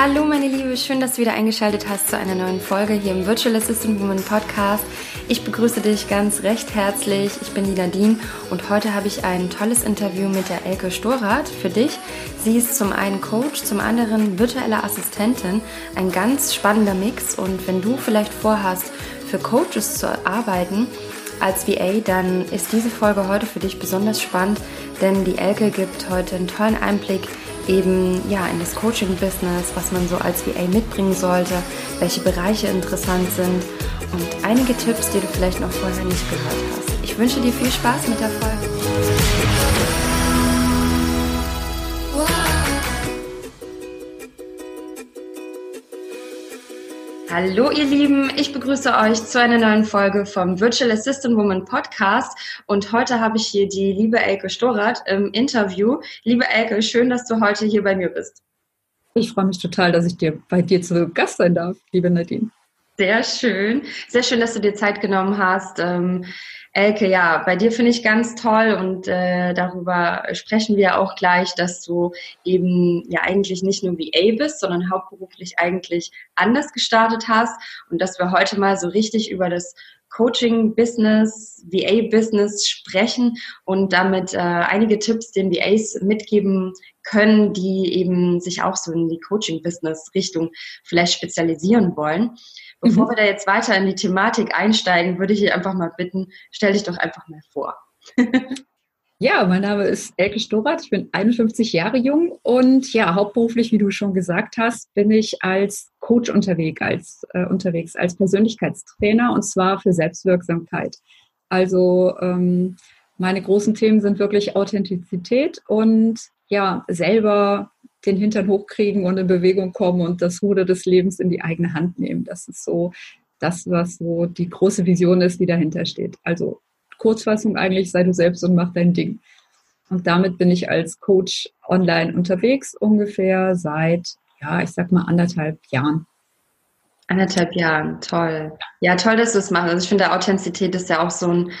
Hallo meine Liebe, schön, dass du wieder eingeschaltet hast zu einer neuen Folge hier im Virtual Assistant Woman Podcast. Ich begrüße dich ganz recht herzlich. Ich bin die Nadine und heute habe ich ein tolles Interview mit der Elke Storath für dich. Sie ist zum einen Coach, zum anderen virtuelle Assistentin. Ein ganz spannender Mix und wenn du vielleicht vorhast, für Coaches zu arbeiten, als VA, dann ist diese Folge heute für dich besonders spannend, denn die Elke gibt heute einen tollen Einblick eben ja in das Coaching-Business, was man so als VA mitbringen sollte, welche Bereiche interessant sind und einige Tipps, die du vielleicht noch vorher nicht gehört hast. Ich wünsche dir viel Spaß mit der Folge. Hallo ihr Lieben, ich begrüße euch zu einer neuen Folge vom Virtual Assistant Woman Podcast und heute habe ich hier die liebe Elke Storath im Interview. Liebe Elke, schön, dass du heute hier bei mir bist. Ich freue mich total, dass ich dir bei dir zu Gast sein darf, liebe Nadine. Sehr schön, sehr schön, dass du dir Zeit genommen hast. Elke, ja, bei dir finde ich ganz toll und äh, darüber sprechen wir auch gleich, dass du eben ja eigentlich nicht nur VA bist, sondern hauptberuflich eigentlich anders gestartet hast und dass wir heute mal so richtig über das Coaching-Business, VA-Business sprechen und damit äh, einige Tipps den VAs mitgeben können, die eben sich auch so in die Coaching-Business-Richtung vielleicht spezialisieren wollen. Bevor mhm. wir da jetzt weiter in die Thematik einsteigen, würde ich dich einfach mal bitten, stell dich doch einfach mal vor. Ja, mein Name ist Elke Storath, ich bin 51 Jahre jung und ja, hauptberuflich, wie du schon gesagt hast, bin ich als Coach unterwegs, als, äh, unterwegs, als Persönlichkeitstrainer und zwar für Selbstwirksamkeit. Also ähm, meine großen Themen sind wirklich Authentizität und ja, selber den Hintern hochkriegen und in Bewegung kommen und das Ruder des Lebens in die eigene Hand nehmen. Das ist so das, was so die große Vision ist, die dahinter steht. Also Kurzfassung eigentlich, sei du selbst und mach dein Ding. Und damit bin ich als Coach online unterwegs, ungefähr seit, ja, ich sag mal anderthalb Jahren. Anderthalb Jahren, toll. Ja, toll, dass du es machst. Also ich finde, Authentizität ist ja auch so ein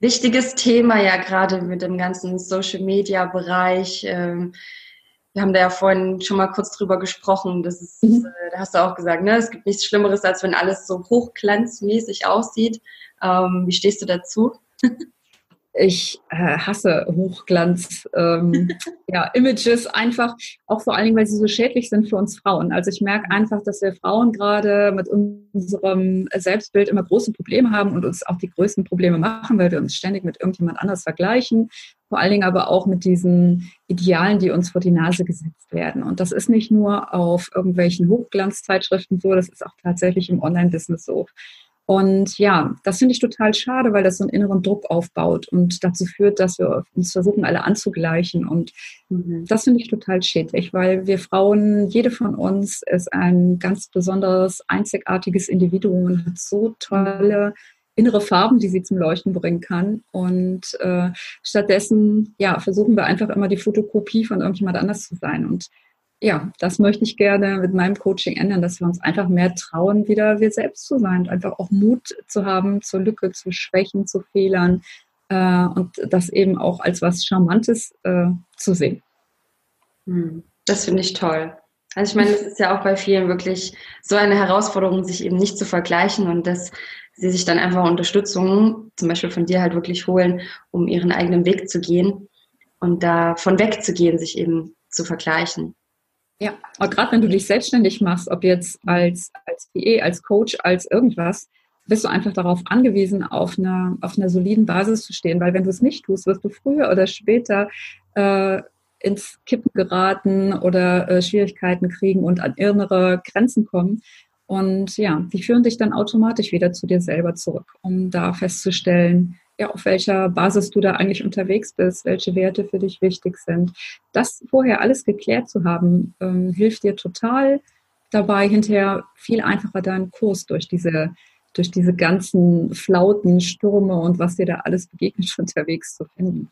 wichtiges Thema, ja gerade mit dem ganzen Social-Media-Bereich. Ähm, wir haben da ja vorhin schon mal kurz drüber gesprochen. Das ist, mhm. äh, da hast du auch gesagt, ne? es gibt nichts Schlimmeres, als wenn alles so hochglanzmäßig aussieht. Ähm, wie stehst du dazu? ich äh, hasse Hochglanz, ähm, ja, Images einfach, auch vor allen Dingen, weil sie so schädlich sind für uns Frauen. Also ich merke einfach, dass wir Frauen gerade mit unserem Selbstbild immer große Probleme haben und uns auch die größten Probleme machen, weil wir uns ständig mit irgendjemand anders vergleichen. Vor allen Dingen aber auch mit diesen Idealen, die uns vor die Nase gesetzt werden. Und das ist nicht nur auf irgendwelchen Hochglanzzeitschriften so, das ist auch tatsächlich im Online-Business so. Und ja, das finde ich total schade, weil das so einen inneren Druck aufbaut und dazu führt, dass wir uns versuchen, alle anzugleichen. Und mhm. das finde ich total schädlich, weil wir Frauen, jede von uns ist ein ganz besonderes, einzigartiges Individuum und hat so tolle innere Farben, die sie zum Leuchten bringen kann. Und äh, stattdessen, ja, versuchen wir einfach immer die Fotokopie von irgendjemand anders zu sein. Und ja, das möchte ich gerne mit meinem Coaching ändern, dass wir uns einfach mehr trauen, wieder wir selbst zu sein und einfach auch Mut zu haben zur Lücke, zu Schwächen, zu Fehlern äh, und das eben auch als was Charmantes äh, zu sehen. Hm, das finde ich toll. Also ich meine, es ist ja auch bei vielen wirklich so eine Herausforderung, sich eben nicht zu vergleichen und dass sie sich dann einfach Unterstützung, zum Beispiel von dir halt wirklich holen, um ihren eigenen Weg zu gehen und davon wegzugehen, sich eben zu vergleichen. Ja, aber gerade wenn du dich selbstständig machst, ob jetzt als, als PE, als Coach, als irgendwas, bist du einfach darauf angewiesen, auf einer, auf einer soliden Basis zu stehen. Weil wenn du es nicht tust, wirst du früher oder später äh, ins Kippen geraten oder äh, Schwierigkeiten kriegen und an innere Grenzen kommen. Und ja, die führen dich dann automatisch wieder zu dir selber zurück, um da festzustellen, ja, auf welcher Basis du da eigentlich unterwegs bist, welche Werte für dich wichtig sind. Das vorher alles geklärt zu haben, ähm, hilft dir total dabei, hinterher viel einfacher deinen Kurs durch diese, durch diese ganzen Flauten, Stürme und was dir da alles begegnet unterwegs zu finden.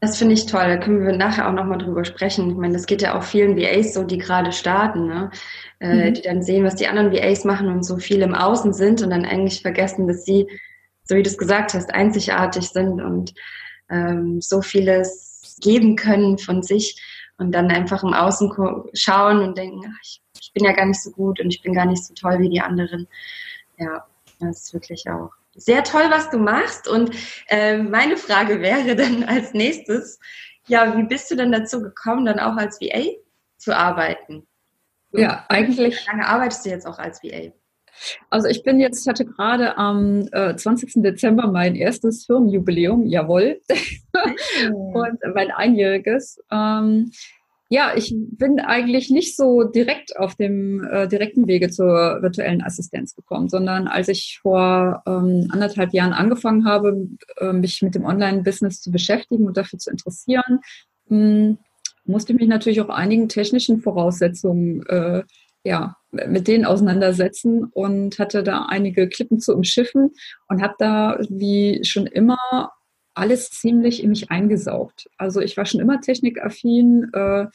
Das finde ich toll. Da können wir nachher auch nochmal drüber sprechen. Ich meine, das geht ja auch vielen VAs so, die gerade starten, ne? Äh, mhm. die dann sehen, was die anderen VAs machen und so viel im Außen sind und dann eigentlich vergessen, dass sie so wie du es gesagt hast, einzigartig sind und ähm, so vieles geben können von sich. und dann einfach im Außen schauen und denken, ach, ich, ich bin ja gar nicht so gut und ich bin gar nicht so toll wie die anderen. Ja, das ist wirklich auch sehr toll, was du machst. Und äh, meine Frage wäre dann als nächstes, ja, wie bist du denn dazu gekommen, dann auch als VA zu arbeiten? Ja, eigentlich. Wie lange arbeitest du jetzt auch als VA? Also ich bin jetzt, ich hatte gerade am äh, 20. Dezember mein erstes Firmenjubiläum, jawohl, und mein einjähriges. Ähm, ja, ich bin eigentlich nicht so direkt auf dem äh, direkten Wege zur virtuellen Assistenz gekommen, sondern als ich vor ähm, anderthalb Jahren angefangen habe, äh, mich mit dem Online-Business zu beschäftigen und dafür zu interessieren, mh, hm, musste ich mich natürlich auch einigen technischen Voraussetzungen äh, ja, mit denen auseinandersetzen und hatte da einige Klippen zu umschiffen und habe da wie schon immer alles ziemlich in mich eingesaugt. Also ich war schon immer technikaffin. Äh,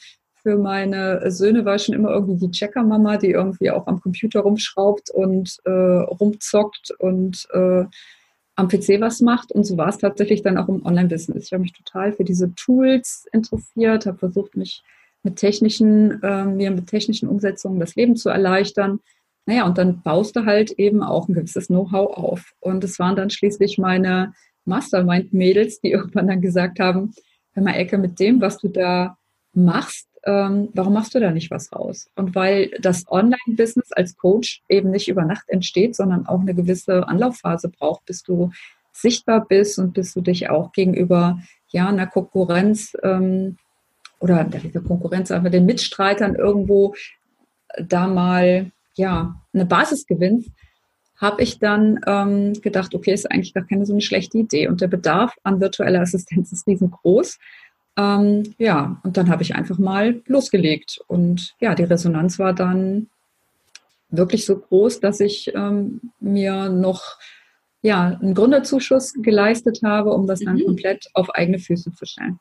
für meine Söhne war schon immer irgendwie die Checker-Mama, die irgendwie auch am Computer rumschraubt und äh, rumzockt und äh, am PC was macht. Und so war es tatsächlich dann auch im Online-Business. Ich habe mich total für diese Tools interessiert, habe versucht, mich mit technischen, äh, mir mit technischen Umsetzungen das Leben zu erleichtern. Naja, und dann baust du halt eben auch ein gewisses Know-how auf. Und es waren dann schließlich meine Mastermind-Mädels, die irgendwann dann gesagt haben, hör mal, Ecke, mit dem, was du da machst, ähm, warum machst du da nicht was raus? Und weil das Online-Business als Coach eben nicht über Nacht entsteht, sondern auch eine gewisse Anlaufphase braucht, bis du sichtbar bist und bis du dich auch gegenüber ja, einer Konkurrenz ähm, oder der Konkurrenz, aber den Mitstreitern irgendwo da mal ja eine Basis gewinnst, habe ich dann ähm, gedacht, okay, ist eigentlich gar keine so eine schlechte Idee. Und der Bedarf an virtueller Assistenz ist riesengroß. Ähm, ja, und dann habe ich einfach mal losgelegt. Und ja, die Resonanz war dann wirklich so groß, dass ich ähm, mir noch ja, einen Gründerzuschuss geleistet habe, um das dann mhm. komplett auf eigene Füße zu stellen.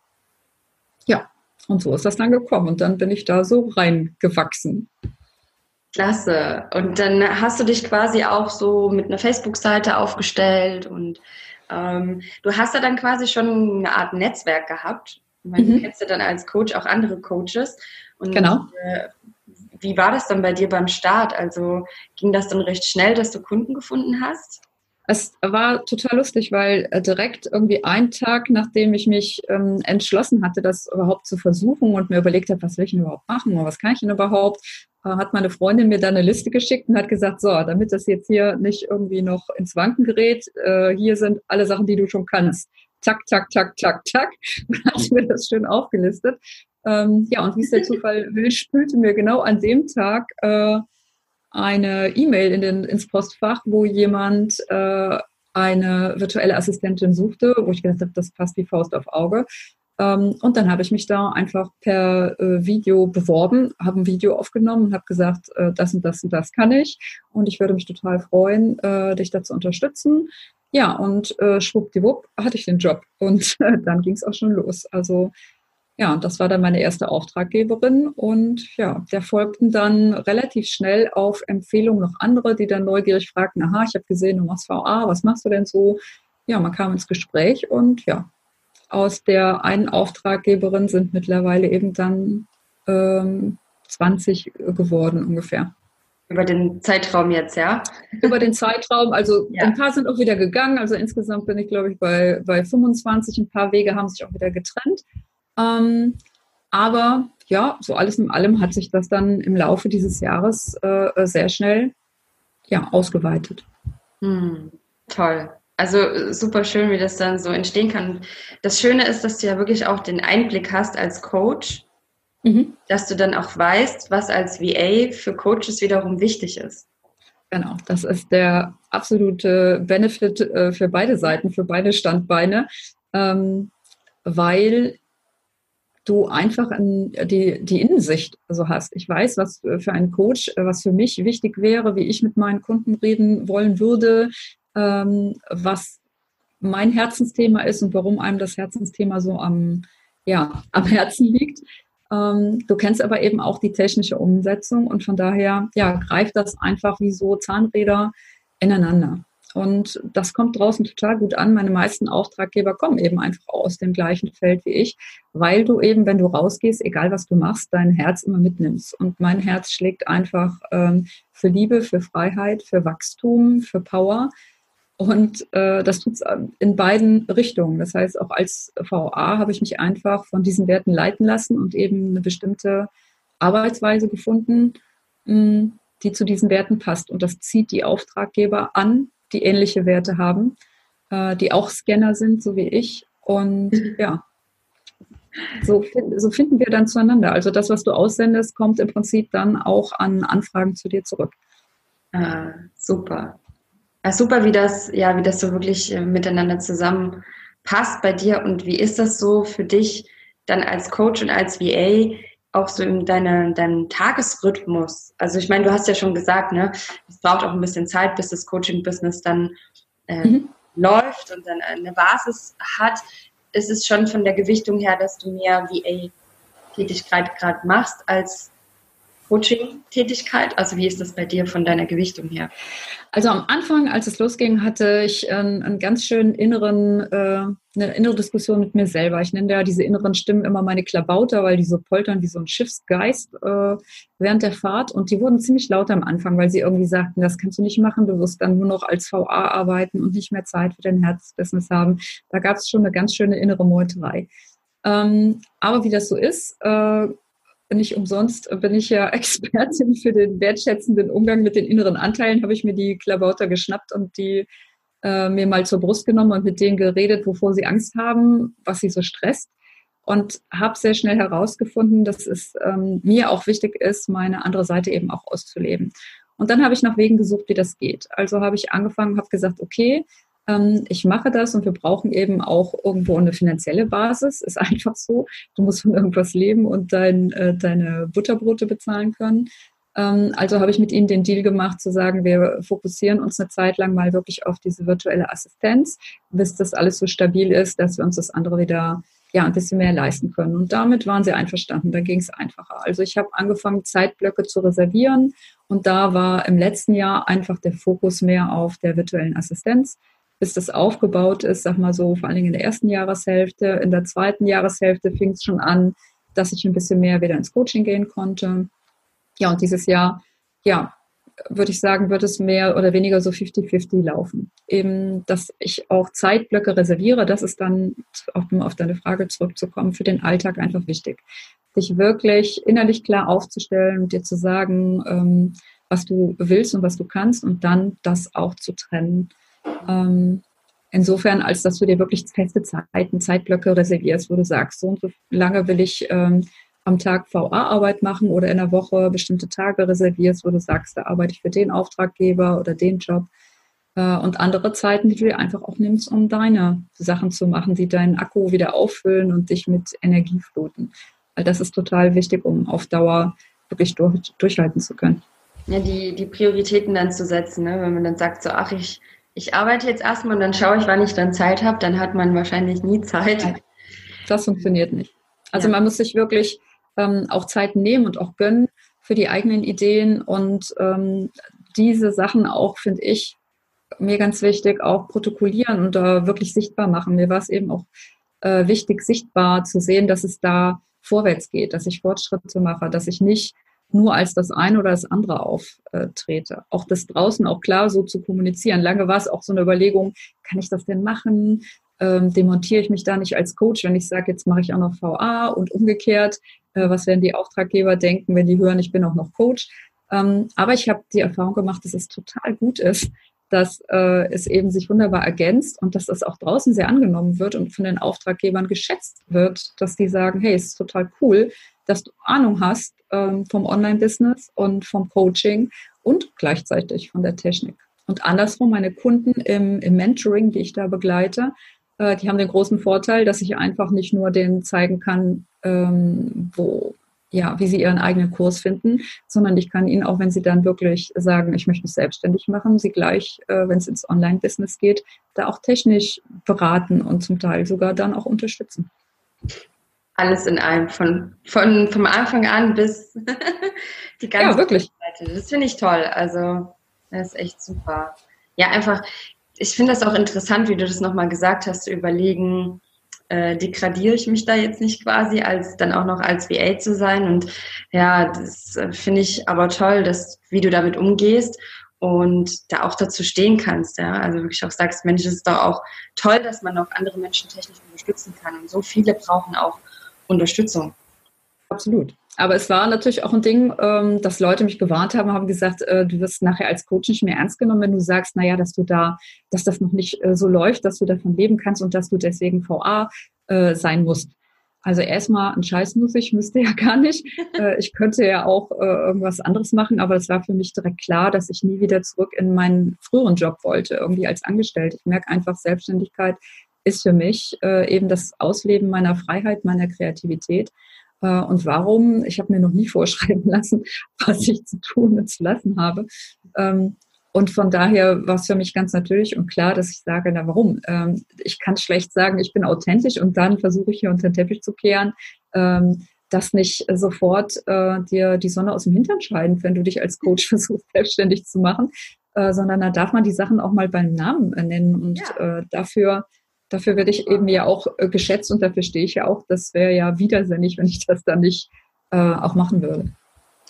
Ja, und so ist das dann gekommen. Und dann bin ich da so reingewachsen. Klasse. Und dann hast du dich quasi auch so mit einer Facebook-Seite aufgestellt und ähm, du hast ja dann quasi schon eine Art Netzwerk gehabt. Meine, mhm. Du kennst ja dann als Coach auch andere Coaches. Und genau. Äh, wie war das dann bei dir beim Start? Also ging das dann recht schnell, dass du Kunden gefunden hast? Es war total lustig, weil äh, direkt irgendwie einen Tag, nachdem ich mich ähm, entschlossen hatte, das überhaupt zu versuchen und mir überlegt habe, was will ich denn überhaupt machen oder was kann ich denn überhaupt, äh, hat meine Freundin mir dann eine Liste geschickt und hat gesagt, so, damit das jetzt hier nicht irgendwie noch ins Wanken gerät, äh, hier sind alle Sachen, die du schon kannst. Zack, zack, zack, zack, zack. Und hat mir das schön aufgelistet. Ähm, ja, und wie es der Zufall will, spülte mir genau an dem Tag äh, eine E-Mail in den, ins Postfach, wo jemand äh, eine virtuelle Assistentin suchte, wo ich gedacht habe, das passt wie Faust auf Auge. Ähm, und dann habe ich mich da einfach per äh, Video beworben, habe ein Video aufgenommen und habe gesagt, äh, das und das und das kann ich. Und ich würde mich total freuen, äh, dich da zu unterstützen. Ja, und äh, schwuppdiwupp hatte ich den Job. Und äh, dann ging es auch schon los. Also ja, und das war dann meine erste Auftraggeberin und ja, der folgten dann relativ schnell auf Empfehlung noch andere, die dann neugierig fragten, aha, ich habe gesehen, du machst VA, was machst du denn so? Ja, man kam ins Gespräch und ja, aus der einen Auftraggeberin sind mittlerweile eben dann ähm, 20 geworden ungefähr. Über den Zeitraum jetzt, ja? Über den Zeitraum, also ja. ein paar sind auch wieder gegangen, also insgesamt bin ich, glaube ich, bei, bei 25, ein paar Wege haben sich auch wieder getrennt. Ähm, aber ja, so alles in allem hat sich das dann im Laufe dieses Jahres äh, sehr schnell ja, ausgeweitet. Hm, toll. Also super schön, wie das dann so entstehen kann. Das Schöne ist, dass du ja wirklich auch den Einblick hast als Coach, mhm. dass du dann auch weißt, was als VA für Coaches wiederum wichtig ist. Genau, das ist der absolute Benefit äh, für beide Seiten, für beide Standbeine, ähm, weil du einfach die, die Innensicht so hast. Ich weiß, was für einen Coach, was für mich wichtig wäre, wie ich mit meinen Kunden reden wollen würde, ähm, was mein Herzensthema ist und warum einem das Herzensthema so am, ja, am Herzen liegt. Ähm, du kennst aber eben auch die technische Umsetzung und von daher ja, greift das einfach wie so Zahnräder ineinander. Und das kommt draußen total gut an. Meine meisten Auftraggeber kommen eben einfach aus dem gleichen Feld wie ich, weil du eben, wenn du rausgehst, egal was du machst, dein Herz immer mitnimmst. Und mein Herz schlägt einfach ähm, für Liebe, für Freiheit, für Wachstum, für Power. Und äh, das tut es in beiden Richtungen. Das heißt, auch als VA habe ich mich einfach von diesen Werten leiten lassen und eben eine bestimmte Arbeitsweise gefunden, mh, die zu diesen Werten passt. Und das zieht die Auftraggeber an, die ähnliche Werte haben, äh, die auch Scanner sind, so wie ich. Und mhm. ja, so, so finden wir dann zueinander. Also das, was du aussendest, kommt im Prinzip dann auch an Anfragen zu dir zurück. Ah, super. Ja, super, wie das, ja, wie das so wirklich äh, miteinander zusammenpasst bei dir und wie ist das so für dich dann als Coach und als VA auch so in deine, deinem Tagesrhythmus? Also ich meine, du hast ja schon gesagt, ne, es braucht auch ein bisschen Zeit, bis das Coaching-Business dann äh, mhm. läuft und dann eine Basis hat. Ist es schon von der Gewichtung her, dass du mehr VA-Tätigkeit gerade machst als Coaching-Tätigkeit? Also wie ist das bei dir von deiner Gewichtung her? Also am Anfang, als es losging, hatte ich einen, einen ganz schönen inneren, äh, eine innere Diskussion mit mir selber. Ich nenne ja diese inneren Stimmen immer meine Klabauter, weil die so poltern wie so ein Schiffsgeist äh, während der Fahrt. Und die wurden ziemlich laut am Anfang, weil sie irgendwie sagten, das kannst du nicht machen, du wirst dann nur noch als VA arbeiten und nicht mehr Zeit für dein Herzbusiness haben. Da gab es schon eine ganz schöne innere Meuterei. Ähm, aber wie das so ist, äh, nicht umsonst bin ich ja Expertin für den wertschätzenden Umgang mit den inneren Anteilen, habe ich mir die Klabauter geschnappt und die äh, mir mal zur Brust genommen und mit denen geredet, wovor sie Angst haben, was sie so stresst. Und habe sehr schnell herausgefunden, dass es ähm, mir auch wichtig ist, meine andere Seite eben auch auszuleben. Und dann habe ich nach Wegen gesucht, wie das geht. Also habe ich angefangen, habe gesagt, okay, ähm, ich mache das und wir brauchen eben auch irgendwo eine finanzielle Basis. Ist einfach so. Du musst von irgendwas leben und dein, äh, deine Butterbrote bezahlen können. Ähm, also habe ich mit ihnen den Deal gemacht, zu sagen, wir fokussieren uns eine Zeit lang mal wirklich auf diese virtuelle Assistenz, bis das alles so stabil ist, dass wir uns das andere wieder ja, ein bisschen mehr leisten können. Und damit waren sie einverstanden. Da ging es einfacher. Also ich habe angefangen, Zeitblöcke zu reservieren. Und da war im letzten Jahr einfach der Fokus mehr auf der virtuellen Assistenz bis das aufgebaut ist, sag mal so, vor allen Dingen in der ersten Jahreshälfte. In der zweiten Jahreshälfte fing es schon an, dass ich ein bisschen mehr wieder ins Coaching gehen konnte. Ja, und dieses Jahr, ja, würde ich sagen, wird es mehr oder weniger so 50-50 laufen. Eben, dass ich auch Zeitblöcke reserviere, das ist dann, um auf deine Frage zurückzukommen, für den Alltag einfach wichtig. Dich wirklich innerlich klar aufzustellen und dir zu sagen, ähm, was du willst und was du kannst und dann das auch zu trennen. Ähm, insofern, als dass du dir wirklich feste Zeiten, Zeitblöcke reservierst, wo du sagst, so und so lange will ich ähm, am Tag VA-Arbeit machen oder in der Woche bestimmte Tage reservierst, wo du sagst, da arbeite ich für den Auftraggeber oder den Job. Äh, und andere Zeiten, die du dir einfach auch nimmst, um deine Sachen zu machen, die deinen Akku wieder auffüllen und dich mit Energie fluten. Weil das ist total wichtig, um auf Dauer wirklich durch, durchhalten zu können. Ja, die, die Prioritäten dann zu setzen, ne? wenn man dann sagt, so, ach, ich ich arbeite jetzt erstmal und dann schaue ich, wann ich dann Zeit habe, dann hat man wahrscheinlich nie Zeit. Das funktioniert nicht. Also ja. man muss sich wirklich ähm, auch Zeit nehmen und auch gönnen für die eigenen Ideen und ähm, diese Sachen auch, finde ich, mir ganz wichtig, auch protokollieren und da wirklich sichtbar machen. Mir war es eben auch äh, wichtig, sichtbar zu sehen, dass es da vorwärts geht, dass ich Fortschritte mache, dass ich nicht nur als das eine oder das andere auftrete. Auch das draußen auch klar so zu kommunizieren. Lange war es auch so eine Überlegung, kann ich das denn machen? Ähm, demontiere ich mich da nicht als Coach, wenn ich sage, jetzt mache ich auch noch VA und umgekehrt, äh, was werden die Auftraggeber denken, wenn die hören, ich bin auch noch Coach. Ähm, aber ich habe die Erfahrung gemacht, dass es total gut ist, dass äh, es eben sich wunderbar ergänzt und dass das auch draußen sehr angenommen wird und von den Auftraggebern geschätzt wird, dass die sagen, hey, es ist total cool, dass du Ahnung hast ähm, vom Online-Business und vom Coaching und gleichzeitig von der Technik. Und andersrum, meine Kunden im, im Mentoring, die ich da begleite, äh, die haben den großen Vorteil, dass ich einfach nicht nur denen zeigen kann, ähm, wo ja, wie sie ihren eigenen Kurs finden, sondern ich kann ihnen auch, wenn sie dann wirklich sagen, ich möchte mich selbstständig machen, sie gleich, äh, wenn es ins Online-Business geht, da auch technisch beraten und zum Teil sogar dann auch unterstützen. Alles in einem, von, von vom Anfang an bis die ganze ja, wirklich. Seite. Das finde ich toll. Also, das ist echt super. Ja, einfach, ich finde das auch interessant, wie du das nochmal gesagt hast, zu überlegen, äh, degradiere ich mich da jetzt nicht quasi, als dann auch noch als VA zu sein. Und ja, das äh, finde ich aber toll, dass wie du damit umgehst und da auch dazu stehen kannst. Ja? Also wirklich auch sagst, Mensch, es ist doch auch toll, dass man auch andere Menschen technisch unterstützen kann. Und so viele brauchen auch Unterstützung. Absolut. Aber es war natürlich auch ein Ding, ähm, dass Leute mich gewarnt haben, haben gesagt, äh, du wirst nachher als Coach nicht mehr ernst genommen, wenn du sagst, naja, dass du da, dass das noch nicht äh, so läuft, dass du davon leben kannst und dass du deswegen VA äh, sein musst. Also erstmal ein Scheiß muss ich, müsste ja gar nicht. ich könnte ja auch irgendwas anderes machen, aber es war für mich direkt klar, dass ich nie wieder zurück in meinen früheren Job wollte, irgendwie als Angestellte. Ich merke einfach, Selbstständigkeit ist für mich eben das Ausleben meiner Freiheit, meiner Kreativität. Äh, und warum. Ich habe mir noch nie vorschreiben lassen, was ich zu tun und zu lassen habe. Ähm, und von daher war es für mich ganz natürlich und klar, dass ich sage, na warum? Ähm, ich kann schlecht sagen, ich bin authentisch und dann versuche ich hier unter den Teppich zu kehren, ähm, dass nicht sofort äh, dir die Sonne aus dem Hintern scheint, wenn du dich als Coach versuchst, selbstständig zu machen, äh, sondern da darf man die Sachen auch mal beim Namen nennen und ja. dafür dafür werde ich eben ja auch äh, geschätzt und dafür stehe ich ja auch. Das wäre ja widersinnig, wenn ich das dann nicht äh, auch machen würde.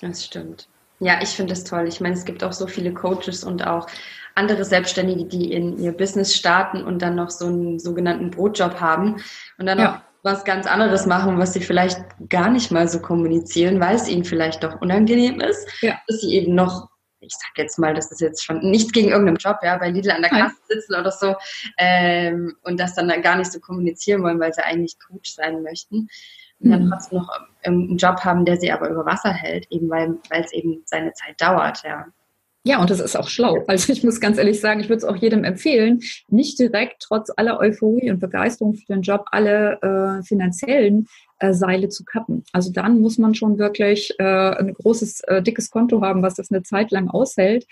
Das stimmt. Ja, ich finde das toll. Ich meine, es gibt auch so viele Coaches und auch andere Selbstständige, die in ihr Business starten und dann noch so einen sogenannten Brotjob haben und dann ja. noch was ganz anderes machen, was sie vielleicht gar nicht mal so kommunizieren, weil es ihnen vielleicht doch unangenehm ist, ja. dass sie eben noch ich sag jetzt mal, das ist jetzt schon nichts gegen irgendeinen Job, ja, bei Lidl an der Kasse sitzen oder so ähm, und das dann gar nicht so kommunizieren wollen, weil sie eigentlich Coach sein möchten und mhm. dann trotzdem noch einen Job haben, der sie aber über Wasser hält, eben weil es eben seine Zeit dauert, ja. Ja, und das ist auch schlau. Also ich muss ganz ehrlich sagen, ich würde es auch jedem empfehlen, nicht direkt trotz aller Euphorie und Begeisterung für den Job alle äh, finanziellen äh, Seile zu kappen. Also dann muss man schon wirklich äh, ein großes, äh, dickes Konto haben, was das eine Zeit lang aushält.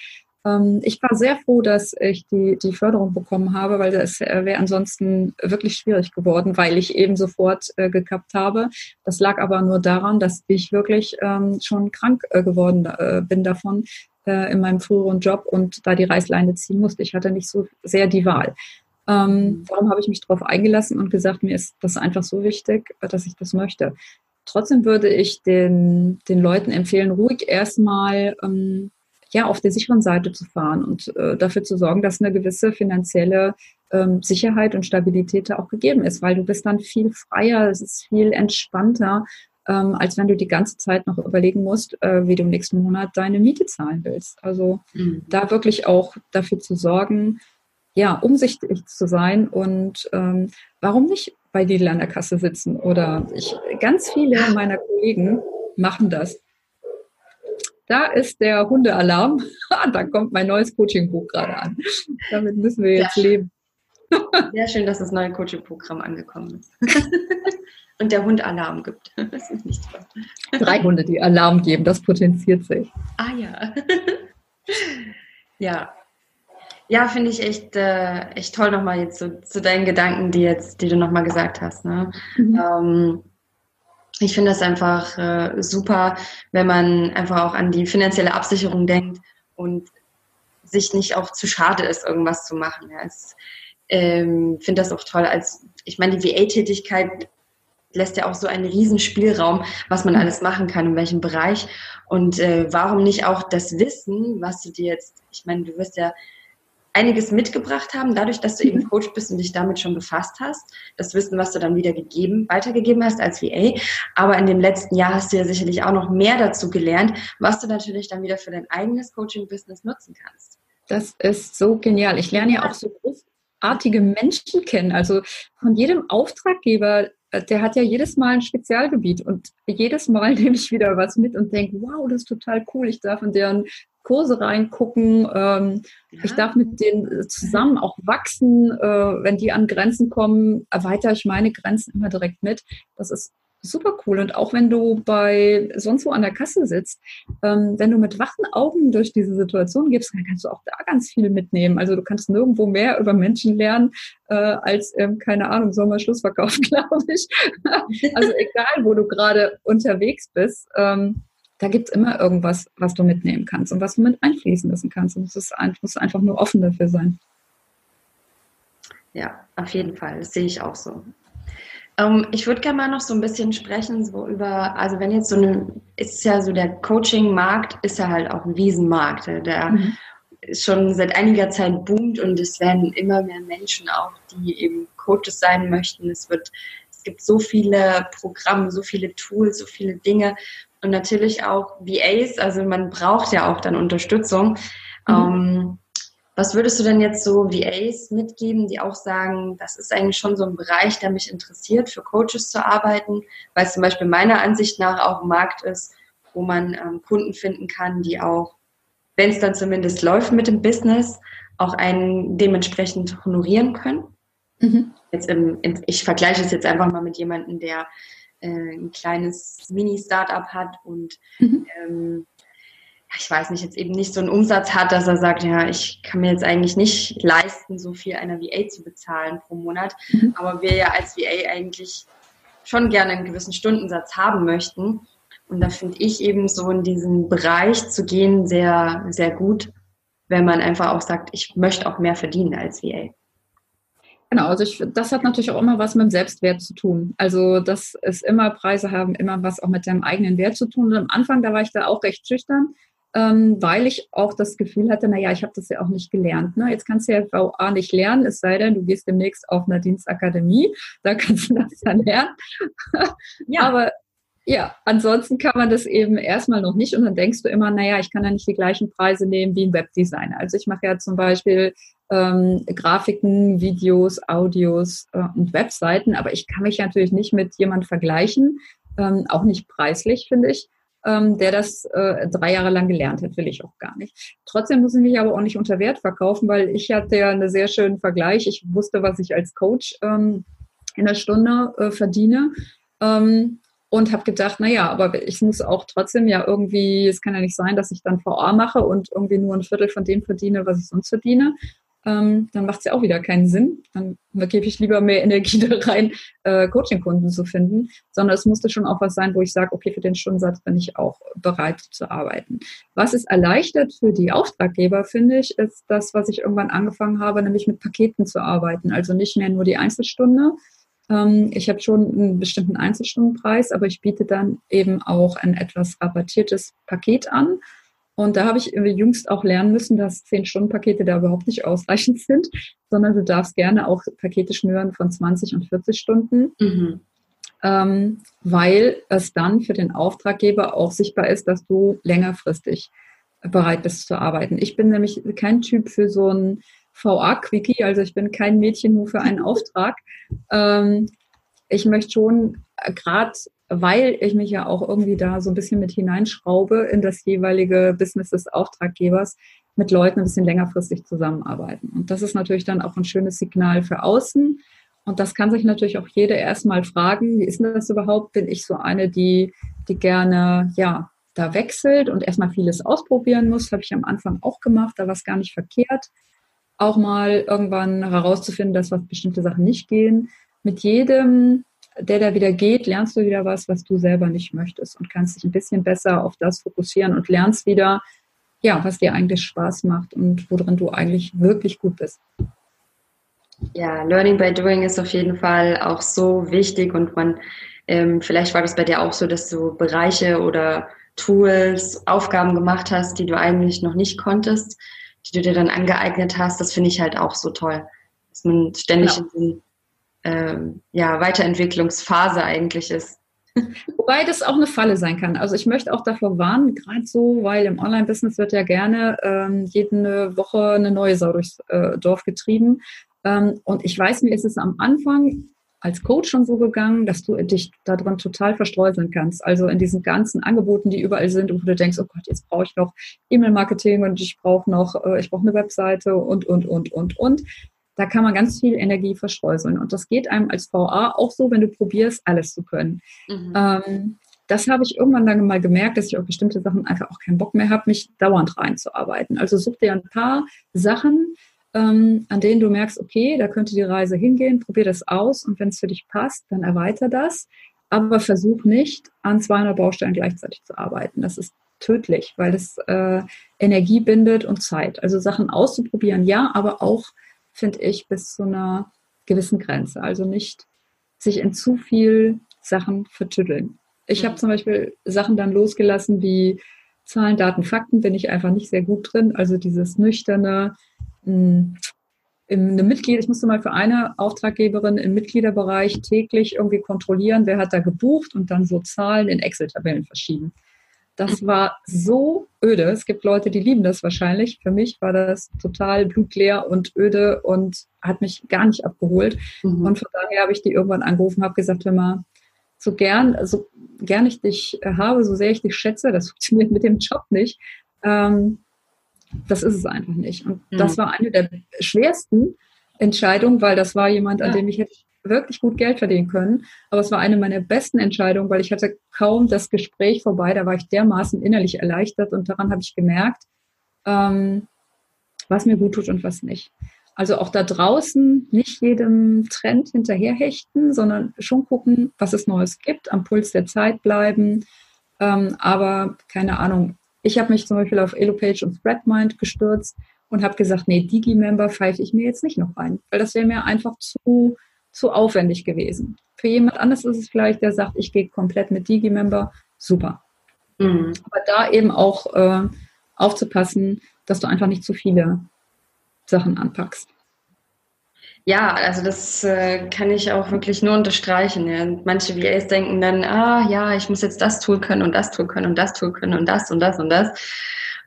Ähm, ich war sehr froh, dass ich die, die Förderung bekommen habe, weil das äh, wäre ansonsten wirklich schwierig geworden, weil ich eben sofort äh, gekappt habe. Das lag aber nur daran, dass ich wirklich ähm, schon krank äh, geworden äh, bin davon, äh, in meinem früheren Job und da die Reißleine ziehen musste. Ich hatte nicht so sehr die Wahl. Ähm, darum habe ich mich darauf eingelassen und gesagt, mir ist das einfach so wichtig, dass ich das möchte. Trotzdem würde ich den, den Leuten empfehlen, ruhig erstmal ähm, ja, auf der sicheren Seite zu fahren und äh, dafür zu sorgen, dass eine gewisse finanzielle ähm, Sicherheit und Stabilität da auch gegeben ist, weil du bist dann viel freier, es ist viel entspannter ähm, als wenn du die ganze Zeit noch überlegen musst, äh, wie du im nächsten Monat deine Miete zahlen willst. Also mhm. da wirklich auch dafür zu sorgen, ja, umsichtig zu sein und ähm, warum nicht bei Lidl an der Kasse sitzen oder ich, ganz viele meiner Kollegen machen das. Da ist der Hundealarm. da kommt mein neues Coaching-Buch gerade an. Damit müssen wir jetzt ja. leben. Sehr schön, dass das neue Coaching-Programm angekommen ist. und der Hund Alarm gibt. Das ist nicht wahr. Drei Hunde, die Alarm geben, das potenziert sich. Ah ja. ja. Ja, finde ich echt, äh, echt toll nochmal jetzt so, zu deinen Gedanken, die jetzt, die du nochmal gesagt hast. Ne? Mhm. Ähm, ich finde das einfach äh, super, wenn man einfach auch an die finanzielle Absicherung denkt und sich nicht auch zu schade ist, irgendwas zu machen. Ja. Ich ähm, finde das auch toll, als ich meine, die VA-Tätigkeit lässt ja auch so einen riesen Spielraum, was man alles machen kann, in welchem Bereich. Und äh, warum nicht auch das Wissen, was du dir jetzt, ich meine, du wirst ja einiges mitgebracht haben, dadurch, dass du eben mhm. Coach bist und dich damit schon befasst hast. Das Wissen, was du dann wieder gegeben, weitergegeben hast als VA. Aber in dem letzten Jahr hast du ja sicherlich auch noch mehr dazu gelernt, was du natürlich dann wieder für dein eigenes Coaching-Business nutzen kannst. Das ist so genial. Ich lerne ja auch so großartige Menschen kennen. Also von jedem Auftraggeber, äh, der hat ja jedes Mal ein Spezialgebiet und jedes Mal nehme ich wieder was mit und denke, wow, das ist total cool, ich darf in deren Kurse reingucken, ähm, ja. ich darf mit denen zusammen auch wachsen, äh, wenn die an Grenzen kommen, erweitere ich meine Grenzen immer direkt mit. Das ist super cool. Und auch wenn du bei sonst wo an der Kasse sitzt, ähm, wenn du mit wachen Augen durch diese Situation gehst, dann kannst du auch da ganz viel mitnehmen. Also du kannst nirgendwo mehr über Menschen lernen, äh, als, ähm, keine Ahnung, Sommer-Schlussverkauf, glaube ich. also egal, wo du gerade unterwegs bist, ähm, da gibt's immer irgendwas, was du mitnehmen kannst und was du mit einfließen lassen kannst. Und es musst einfach nur offen dafür sein. Ja, auf jeden Fall. Das sehe ich auch so. Ähm, ich würde gerne mal noch so ein bisschen sprechen, so über, also wenn jetzt so eine, ist ja so der Coaching-Markt, ist ja halt auch ein Wiesenmarkt, der mhm. schon seit einiger Zeit boomt und es werden immer mehr Menschen auch, die eben Coaches sein möchten. Es wird, es gibt so viele Programme, so viele Tools, so viele Dinge und natürlich auch VAs, also man braucht ja auch dann Unterstützung. Mhm. Ähm, was würdest du denn jetzt so VAs mitgeben, die auch sagen, das ist eigentlich schon so ein Bereich, der mich interessiert, für Coaches zu arbeiten, weil es zum Beispiel meiner Ansicht nach auch ein Markt ist, wo man ähm, Kunden finden kann, die auch, wenn es dann zumindest läuft mit dem Business, auch einen dementsprechend honorieren können. Mhm. Jetzt im, im, ich vergleiche es jetzt einfach mal mit jemandem, der äh, ein kleines Mini-Startup hat und mhm. ähm, ich weiß nicht, jetzt eben nicht so einen Umsatz hat, dass er sagt, ja, ich kann mir jetzt eigentlich nicht leisten, so viel einer VA zu bezahlen pro Monat. Mhm. Aber wir ja als VA eigentlich schon gerne einen gewissen Stundensatz haben möchten. Und da finde ich eben so in diesen Bereich zu gehen sehr, sehr gut, wenn man einfach auch sagt, ich möchte auch mehr verdienen als VA. Genau, also ich, das hat natürlich auch immer was mit dem Selbstwert zu tun. Also das ist immer Preise haben, immer was auch mit deinem eigenen Wert zu tun. Und am Anfang, da war ich da auch recht schüchtern ähm, weil ich auch das Gefühl hatte, naja, ich habe das ja auch nicht gelernt. Ne? Jetzt kannst du ja VA nicht lernen, es sei denn, du gehst demnächst auf eine Dienstakademie, da kannst du das dann lernen. ja. Aber ja, ansonsten kann man das eben erstmal noch nicht und dann denkst du immer, naja, ich kann ja nicht die gleichen Preise nehmen wie ein Webdesigner. Also ich mache ja zum Beispiel ähm, Grafiken, Videos, Audios äh, und Webseiten, aber ich kann mich natürlich nicht mit jemand vergleichen, ähm, auch nicht preislich, finde ich ähm, der das äh, drei Jahre lang gelernt hat, will ich auch gar nicht. Trotzdem muss ich mich aber auch nicht unter Wert verkaufen, weil ich hatte ja einen sehr schönen Vergleich. Ich wusste, was ich als Coach ähm, in der Stunde äh, verdiene. Ähm, und habe gedacht, naja, aber ich muss auch trotzdem ja irgendwie, es kann ja nicht sein, dass ich dann VA mache und irgendwie nur ein Viertel von dem verdiene, was ich sonst verdiene ähm, dann macht es ja auch wieder keinen Sinn. Dann gebe ich lieber mehr Energie da rein, äh, Coaching-Kunden zu finden, sondern es musste schon auch was sein, wo ich sage, okay, für den Stundensatz bin ich auch bereit zu arbeiten. Was es erleichtert für die Auftraggeber, finde ich, ist das, was ich irgendwann angefangen habe, nämlich mit Paketen zu arbeiten. Also nicht mehr nur die Einzelstunde. Ähm, ich habe schon einen bestimmten Einzelstundenpreis, aber ich biete dann eben auch ein etwas rabattiertes Paket an und da habe ich jüngst auch lernen müssen, dass 10-Stunden-Pakete da überhaupt nicht ausreichend sind, sondern du darfst gerne auch Pakete schnüren von 20 und 40 Stunden. Mhm. Ähm, weil es dann für den Auftraggeber auch sichtbar ist, dass du längerfristig bereit bist zu arbeiten. Ich bin nämlich kein Typ für so ein VA-Quickie, also ich bin kein Mädchen nur für einen Auftrag. Ähm, ich möchte schon gerade weil ich mich ja auch irgendwie da so ein bisschen mit hineinschraube in das jeweilige Business des Auftraggebers, mit Leuten ein bisschen längerfristig zusammenarbeiten. Und das ist natürlich dann auch ein schönes Signal für außen. Und das kann sich natürlich auch jeder erstmal fragen, wie ist denn das überhaupt? Bin ich so eine, die, die gerne, ja, da wechselt und erstmal vieles ausprobieren muss? Habe ich am Anfang auch gemacht, da war es gar nicht verkehrt. Auch mal irgendwann herauszufinden, dass was bestimmte Sachen nicht gehen. Mit jedem der da wieder geht, lernst du wieder was, was du selber nicht möchtest und kannst dich ein bisschen besser auf das fokussieren und lernst wieder, ja, was dir eigentlich Spaß macht und worin du eigentlich wirklich gut bist. Ja, Learning by Doing ist auf jeden Fall auch so wichtig und man, ähm, vielleicht war das bei dir auch so, dass du Bereiche oder Tools, Aufgaben gemacht hast, die du eigentlich noch nicht konntest, die du dir dann angeeignet hast. Das finde ich halt auch so toll, dass man ständig genau. in ähm, ja, Weiterentwicklungsphase eigentlich ist. Wobei das auch eine Falle sein kann. Also ich möchte auch davor warnen, gerade so, weil im Online-Business wird ja gerne ähm, jede Woche eine neue Sau durchs äh, Dorf getrieben. Ähm, und ich weiß, mir ist es am Anfang als Coach schon so gegangen, dass du dich daran total verstreuseln kannst. Also in diesen ganzen Angeboten, die überall sind, wo du denkst, oh Gott, jetzt brauche ich noch E-Mail-Marketing und ich brauche noch, äh, ich brauche eine Webseite und, und, und, und, und. Da kann man ganz viel Energie verstreuseln. Und das geht einem als VA auch so, wenn du probierst, alles zu können. Mhm. Ähm, das habe ich irgendwann dann mal gemerkt, dass ich auf bestimmte Sachen einfach auch keinen Bock mehr habe, mich dauernd reinzuarbeiten. Also such dir ein paar Sachen, ähm, an denen du merkst, okay, da könnte die Reise hingehen, probier das aus und wenn es für dich passt, dann erweiter das. Aber versuch nicht, an 200 Baustellen gleichzeitig zu arbeiten. Das ist tödlich, weil es äh, Energie bindet und Zeit. Also Sachen auszuprobieren, ja, aber auch finde ich, bis zu einer gewissen Grenze. Also nicht sich in zu viel Sachen vertüddeln. Ich habe mhm. zum Beispiel Sachen dann losgelassen wie Zahlen, Daten, Fakten, bin ich einfach nicht sehr gut drin. Also dieses nüchterne, mh, eine Mitglied, ich musste mal für eine Auftraggeberin im Mitgliederbereich täglich irgendwie kontrollieren, wer hat da gebucht und dann so Zahlen in Excel-Tabellen verschieben. Das war so öde. Es gibt Leute, die lieben das wahrscheinlich. Für mich war das total blutleer und öde und hat mich gar nicht abgeholt. Mhm. Und von daher habe ich die irgendwann angerufen, habe gesagt, hör mal, so gern, so gern ich dich habe, so sehr ich dich schätze, das funktioniert mit dem Job nicht. Ähm, das ist es einfach nicht. Und mhm. das war eine der schwersten Entscheidungen, weil das war jemand, an dem ich hätte wirklich gut Geld verdienen können. Aber es war eine meiner besten Entscheidungen, weil ich hatte kaum das Gespräch vorbei. Da war ich dermaßen innerlich erleichtert und daran habe ich gemerkt, ähm, was mir gut tut und was nicht. Also auch da draußen nicht jedem Trend hinterherhechten, sondern schon gucken, was es Neues gibt, am Puls der Zeit bleiben. Ähm, aber keine Ahnung, ich habe mich zum Beispiel auf Elopage und Spreadmind gestürzt und habe gesagt, nee, Digi-Member pfeife ich mir jetzt nicht noch rein, weil das wäre mir einfach zu, zu aufwendig gewesen. Für jemand anderes ist es vielleicht, der sagt, ich gehe komplett mit Digi-Member, super. Mhm. Aber da eben auch äh, aufzupassen, dass du einfach nicht zu viele Sachen anpackst. Ja, also das äh, kann ich auch wirklich nur unterstreichen. Ja. Manche VAs denken dann, ah ja, ich muss jetzt das Tool können und das Tool können und das Tool können und das und das und das.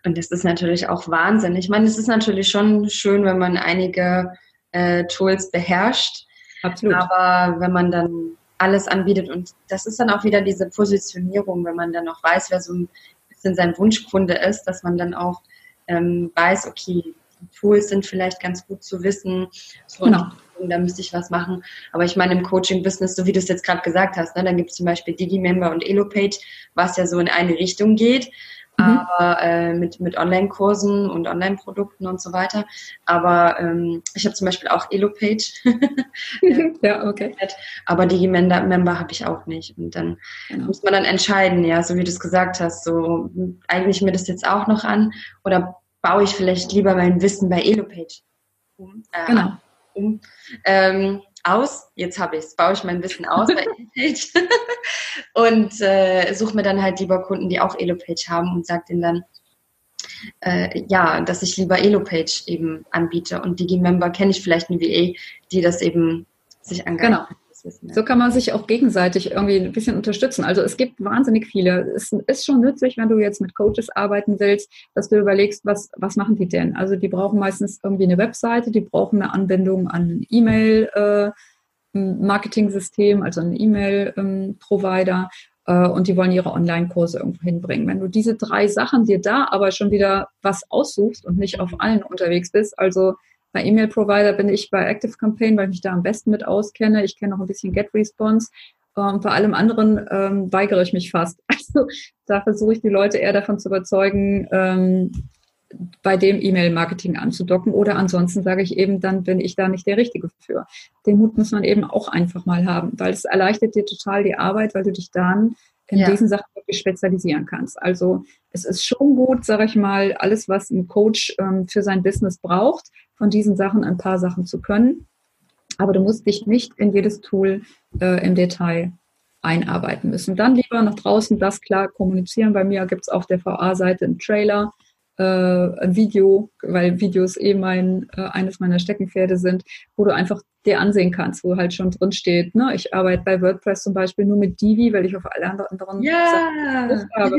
Und das ist natürlich auch Wahnsinn. Ich meine, es ist natürlich schon schön, wenn man einige äh, Tools beherrscht. Absolut. Aber wenn man dann alles anbietet und das ist dann auch wieder diese Positionierung, wenn man dann auch weiß, wer so ein bisschen sein Wunschkunde ist, dass man dann auch ähm, weiß, okay, Tools sind vielleicht ganz gut zu wissen. So genau. Da müsste ich was machen. Aber ich meine, im Coaching-Business, so wie du es jetzt gerade gesagt hast, ne, dann gibt es zum Beispiel Digimember und Elopage, was ja so in eine Richtung geht. Mhm. aber äh, mit, mit Online-Kursen und Online-Produkten und so weiter. Aber ähm, ich habe zum Beispiel auch Elopage. ja, okay. Aber Digimember habe ich auch nicht. Und dann genau. muss man dann entscheiden, ja, so wie du es gesagt hast, so eigne ich mir das jetzt auch noch an oder baue ich vielleicht lieber mein Wissen bei Elopage um. Äh, genau. Um, ähm, aus, jetzt habe ich es, baue ich mein Wissen aus bei Elopage. Und äh, suche mir dann halt lieber Kunden, die auch Elopage haben und sage denen dann, äh, ja, dass ich lieber Elopage eben anbiete. Und Digimember kenne ich vielleicht eine VA, die das eben sich angeeignet genau. So kann man sich auch gegenseitig irgendwie ein bisschen unterstützen. Also es gibt wahnsinnig viele. Es ist schon nützlich, wenn du jetzt mit Coaches arbeiten willst, dass du überlegst, was, was machen die denn? Also die brauchen meistens irgendwie eine Webseite, die brauchen eine Anbindung an ein E-Mail, äh, also ein E-Mail-Provider äh, und die wollen ihre Online-Kurse irgendwo hinbringen. Wenn du diese drei Sachen dir da aber schon wieder was aussuchst und nicht auf allen unterwegs bist, also bei E-Mail-Provider bin ich bei Active Campaign, weil ich mich da am besten mit auskenne. Ich kenne auch ein bisschen GetResponse. Und bei allem anderen ähm, weigere ich mich fast. Also da versuche ich die Leute eher davon zu überzeugen, ähm, bei dem E-Mail-Marketing anzudocken. Oder ansonsten sage ich eben, dann bin ich da nicht der Richtige für. Den Mut muss man eben auch einfach mal haben, weil es erleichtert dir total die Arbeit, weil du dich dann in ja. diesen Sachen wirklich spezialisieren kannst. Also es ist schon gut, sage ich mal, alles, was ein Coach ähm, für sein Business braucht, von diesen Sachen ein paar Sachen zu können. Aber du musst dich nicht in jedes Tool äh, im Detail einarbeiten müssen. Dann lieber nach draußen das klar kommunizieren. Bei mir gibt es auf der VA-Seite einen Trailer, äh, ein Video, weil Videos eh mein, äh, eines meiner Steckenpferde sind, wo du einfach dir ansehen kannst, wo halt schon drin steht, ne, ich arbeite bei WordPress zum Beispiel nur mit Divi, weil ich auf alle anderen ja. Sachen habe.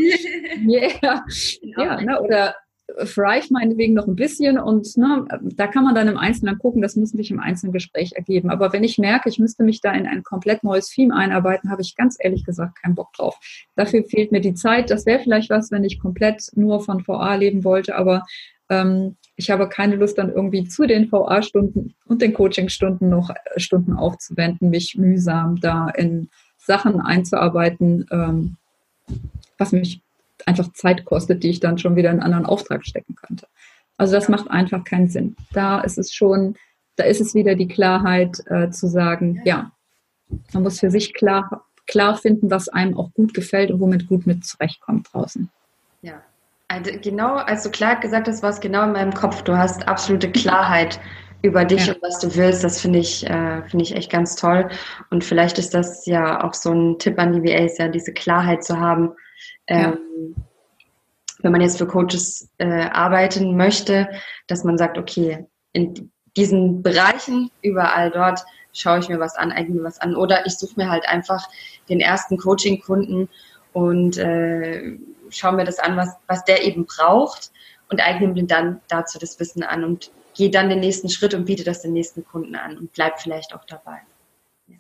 yeah. Ja, ne, oder Thrive meinetwegen noch ein bisschen und ne, da kann man dann im Einzelnen gucken, das muss sich im einzelnen Gespräch ergeben. Aber wenn ich merke, ich müsste mich da in ein komplett neues Theme einarbeiten, habe ich ganz ehrlich gesagt keinen Bock drauf. Dafür fehlt mir die Zeit. Das wäre vielleicht was, wenn ich komplett nur von VA leben wollte, aber ähm, ich habe keine Lust dann irgendwie zu den VA-Stunden und den Coaching-Stunden noch äh, Stunden aufzuwenden, mich mühsam da in Sachen einzuarbeiten, ähm, was mich einfach Zeit kostet, die ich dann schon wieder in einen anderen Auftrag stecken könnte. Also das macht einfach keinen Sinn. Da ist es schon, da ist es wieder die Klarheit äh, zu sagen, ja, man muss für sich klar, klar finden, was einem auch gut gefällt und womit gut mit zurechtkommt draußen. Ja, also genau, als du klar gesagt hast, war es genau in meinem Kopf. Du hast absolute Klarheit über dich ja. und was du willst, das finde ich, äh, finde ich echt ganz toll. Und vielleicht ist das ja auch so ein Tipp an die VAs, ja, diese Klarheit zu haben. Ähm, ja. Wenn man jetzt für Coaches äh, arbeiten möchte, dass man sagt, okay, in diesen Bereichen, überall dort, schaue ich mir was an, eigne mir was an. Oder ich suche mir halt einfach den ersten Coaching-Kunden und äh, schaue mir das an, was, was der eben braucht und eigne mir dann dazu das Wissen an und gehe dann den nächsten Schritt und biete das den nächsten Kunden an und bleib vielleicht auch dabei.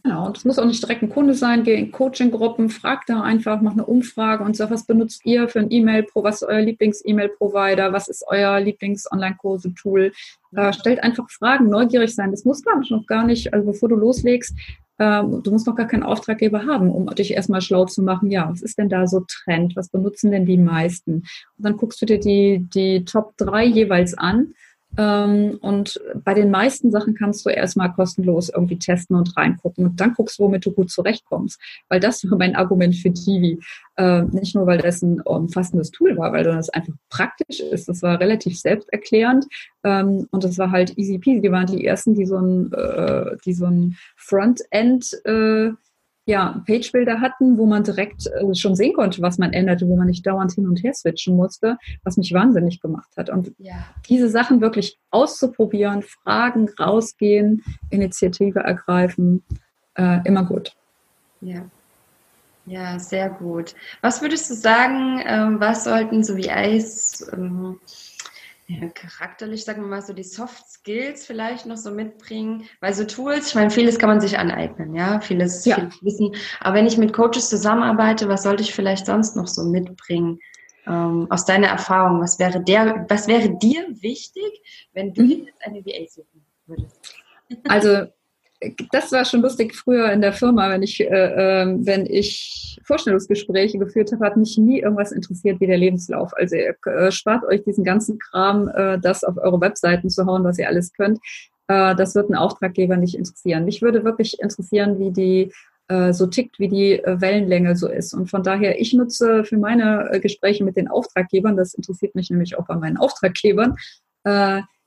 Genau, und es muss auch nicht direkt ein Kunde sein, geh in Coaching-Gruppen, frag da einfach, mach eine Umfrage und sag, was benutzt ihr für ein E-Mail, was ist euer Lieblings-E-Mail-Provider, was ist euer Lieblings-Online-Kurse-Tool. Äh, stellt einfach Fragen, neugierig sein. Das muss ich noch gar nicht, also bevor du loslegst, äh, du musst noch gar keinen Auftraggeber haben, um dich erstmal schlau zu machen, ja, was ist denn da so Trend, was benutzen denn die meisten? Und dann guckst du dir die, die Top 3 jeweils an und bei den meisten Sachen kannst du erstmal kostenlos irgendwie testen und reingucken und dann guckst, womit du gut zurechtkommst. Weil das war mein Argument für Divi. Äh, nicht nur, weil das ein umfassendes Tool war, weil das einfach praktisch ist. Das war relativ selbsterklärend ähm, und das war halt easy peasy. Die waren die ersten, die so ein, äh, die so ein Frontend äh, ja, Page-Builder hatten, wo man direkt äh, schon sehen konnte, was man änderte, wo man nicht dauernd hin und her switchen musste, was mich wahnsinnig gemacht hat. Und ja. diese Sachen wirklich auszuprobieren, Fragen, rausgehen, Initiative ergreifen, äh, immer gut. Ja. Ja, sehr gut. Was würdest du sagen, ähm, was sollten so wie Eis ähm, ja, charakterlich, sagen wir mal, so die Soft Skills vielleicht noch so mitbringen, weil so Tools, ich meine, vieles kann man sich aneignen, ja, vieles, ja. vieles wissen. Aber wenn ich mit Coaches zusammenarbeite, was sollte ich vielleicht sonst noch so mitbringen? Ähm, aus deiner Erfahrung, was wäre der, was wäre dir wichtig, wenn du mhm. jetzt eine VA suchen würdest? Also das war schon lustig früher in der Firma, wenn ich, äh, äh, wenn ich Vorstellungsgespräche geführt habe, hat mich nie irgendwas interessiert wie der Lebenslauf. Also ihr äh, spart euch diesen ganzen Kram, äh, das auf eure Webseiten zu hauen, was ihr alles könnt. Äh, das wird einen Auftraggeber nicht interessieren. Mich würde wirklich interessieren, wie die äh, so tickt, wie die Wellenlänge so ist. Und von daher, ich nutze für meine Gespräche mit den Auftraggebern, das interessiert mich nämlich auch bei meinen Auftraggebern,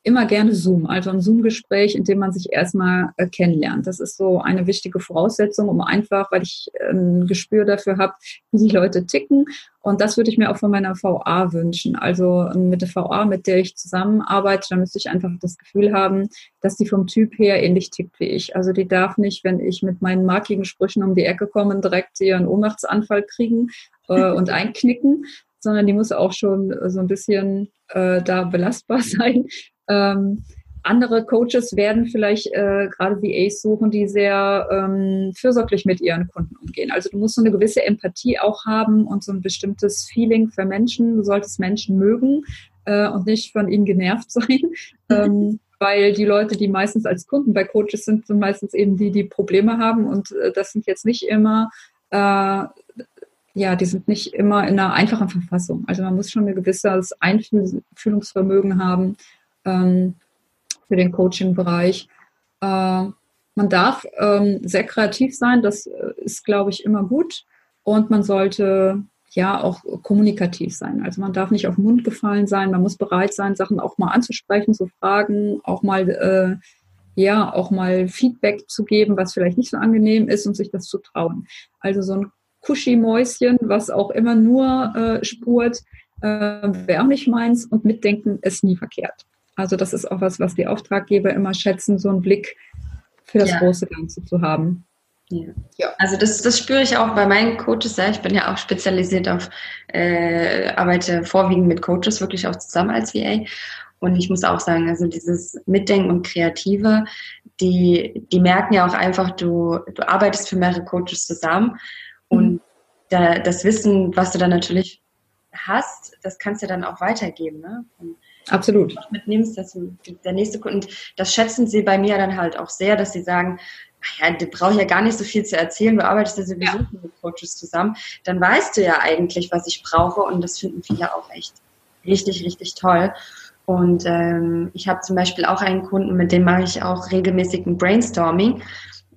immer gerne Zoom, also ein Zoom-Gespräch, in dem man sich erstmal äh, kennenlernt. Das ist so eine wichtige Voraussetzung, um einfach, weil ich äh, ein Gespür dafür habe, wie die Leute ticken. Und das würde ich mir auch von meiner VA wünschen. Also ähm, mit der VA, mit der ich zusammenarbeite, da müsste ich einfach das Gefühl haben, dass die vom Typ her ähnlich tickt wie ich. Also die darf nicht, wenn ich mit meinen markigen Sprüchen um die Ecke komme, direkt ihren Ohnmachtsanfall kriegen äh, und einknicken, sondern die muss auch schon so ein bisschen äh, da belastbar sein, ähm, andere Coaches werden vielleicht äh, gerade VAs suchen, die sehr ähm, fürsorglich mit ihren Kunden umgehen. Also du musst so eine gewisse Empathie auch haben und so ein bestimmtes Feeling für Menschen. Du solltest Menschen mögen äh, und nicht von ihnen genervt sein. ähm, weil die Leute, die meistens als Kunden bei Coaches sind, sind meistens eben die, die Probleme haben. Und äh, das sind jetzt nicht immer, äh, ja, die sind nicht immer in einer einfachen Verfassung. Also man muss schon ein gewisses Einfühlungsvermögen haben ähm, für den Coaching-Bereich. Äh, man darf ähm, sehr kreativ sein, das äh, ist, glaube ich, immer gut. Und man sollte ja auch kommunikativ sein. Also man darf nicht auf den Mund gefallen sein, man muss bereit sein, Sachen auch mal anzusprechen, zu fragen, auch mal äh, ja auch mal Feedback zu geben, was vielleicht nicht so angenehm ist und sich das zu trauen. Also so ein Kuschi-Mäuschen, was auch immer nur äh, spurt, äh, wäre auch nicht meins und mitdenken ist nie verkehrt. Also das ist auch was, was die Auftraggeber immer schätzen, so einen Blick für das ja. große Ganze zu haben. Ja. ja. Also das, das spüre ich auch bei meinen Coaches. Ja. Ich bin ja auch spezialisiert auf, äh, arbeite vorwiegend mit Coaches wirklich auch zusammen als VA. Und ich muss auch sagen, also dieses Mitdenken und Kreative, die, die merken ja auch einfach, du, du arbeitest für mehrere Coaches zusammen und mhm. da, das Wissen, was du dann natürlich hast, das kannst du dann auch weitergeben. Ne? Und Absolut. mitnimmst, dass du der nächste Kunde, und das schätzen sie bei mir dann halt auch sehr, dass sie sagen, ja, du brauchst ja gar nicht so viel zu erzählen, du arbeitest ja sowieso ja. mit Coaches zusammen, dann weißt du ja eigentlich, was ich brauche und das finden viele auch echt richtig, richtig toll. Und ähm, ich habe zum Beispiel auch einen Kunden, mit dem mache ich auch regelmäßig ein Brainstorming.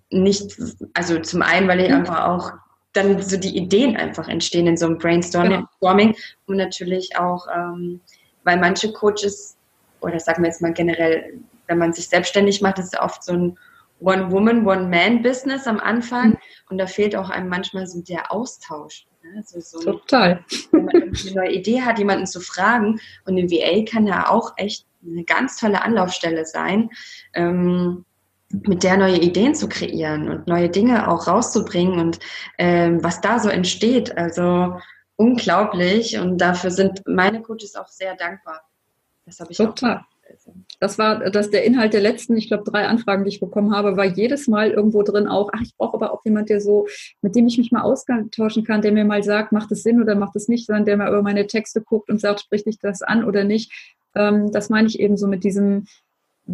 Nicht, also zum einen, weil ich mhm. einfach auch dann so die Ideen einfach entstehen in so einem Brainstorming genau. und natürlich auch ähm, weil manche Coaches, oder sagen wir jetzt mal generell wenn man sich selbstständig macht, ist es oft so ein One-Woman, One-Man-Business am Anfang. Mhm. Und da fehlt auch einem manchmal so der Austausch. Also so Total. Wenn man eine neue Idee hat, jemanden zu fragen. Und eine VA kann ja auch echt eine ganz tolle Anlaufstelle sein, ähm, mit der neue Ideen zu kreieren und neue Dinge auch rauszubringen und ähm, was da so entsteht. Also unglaublich. Und dafür sind meine Coaches auch sehr dankbar. Das habe ich Total. das war das der Inhalt der letzten, ich glaube, drei Anfragen, die ich bekommen habe, war jedes Mal irgendwo drin auch, ach, ich brauche aber auch jemand, der so, mit dem ich mich mal austauschen kann, der mir mal sagt, macht es Sinn oder macht es nicht, sondern der mal über meine Texte guckt und sagt, spricht dich das an oder nicht. Ähm, das meine ich eben so mit diesem,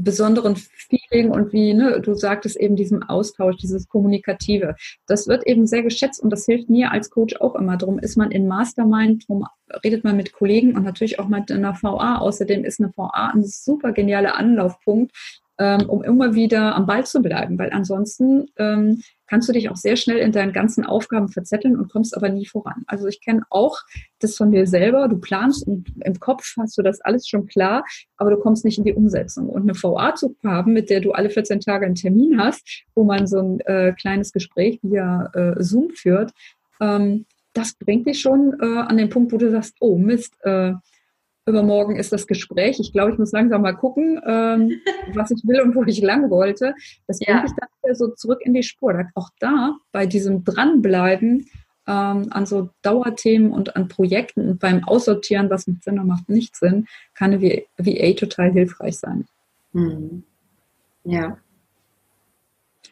besonderen Feeling und wie ne, du sagtest eben diesem Austausch, dieses Kommunikative. Das wird eben sehr geschätzt und das hilft mir als Coach auch immer. Darum ist man in Mastermind, darum redet man mit Kollegen und natürlich auch mit einer VA. Außerdem ist eine VA ein super genialer Anlaufpunkt, ähm, um immer wieder am Ball zu bleiben, weil ansonsten ähm, kannst du dich auch sehr schnell in deinen ganzen Aufgaben verzetteln und kommst aber nie voran. Also ich kenne auch das von dir selber, du planst und im Kopf hast du das alles schon klar, aber du kommst nicht in die Umsetzung. Und eine VA zu haben, mit der du alle 14 Tage einen Termin hast, wo man so ein äh, kleines Gespräch via äh, Zoom führt, ähm, das bringt dich schon äh, an den Punkt, wo du sagst, oh Mist, äh, übermorgen ist das Gespräch. Ich glaube, ich muss langsam mal gucken, ähm, was ich will und wo ich lang wollte. Das bringt mich dann wieder so zurück in die Spur. Auch da, bei diesem Dranbleiben ähm, an so Dauerthemen und an Projekten und beim Aussortieren, was mit Sinn und macht nicht Sinn, kann eine VA total hilfreich sein. Mhm. Ja.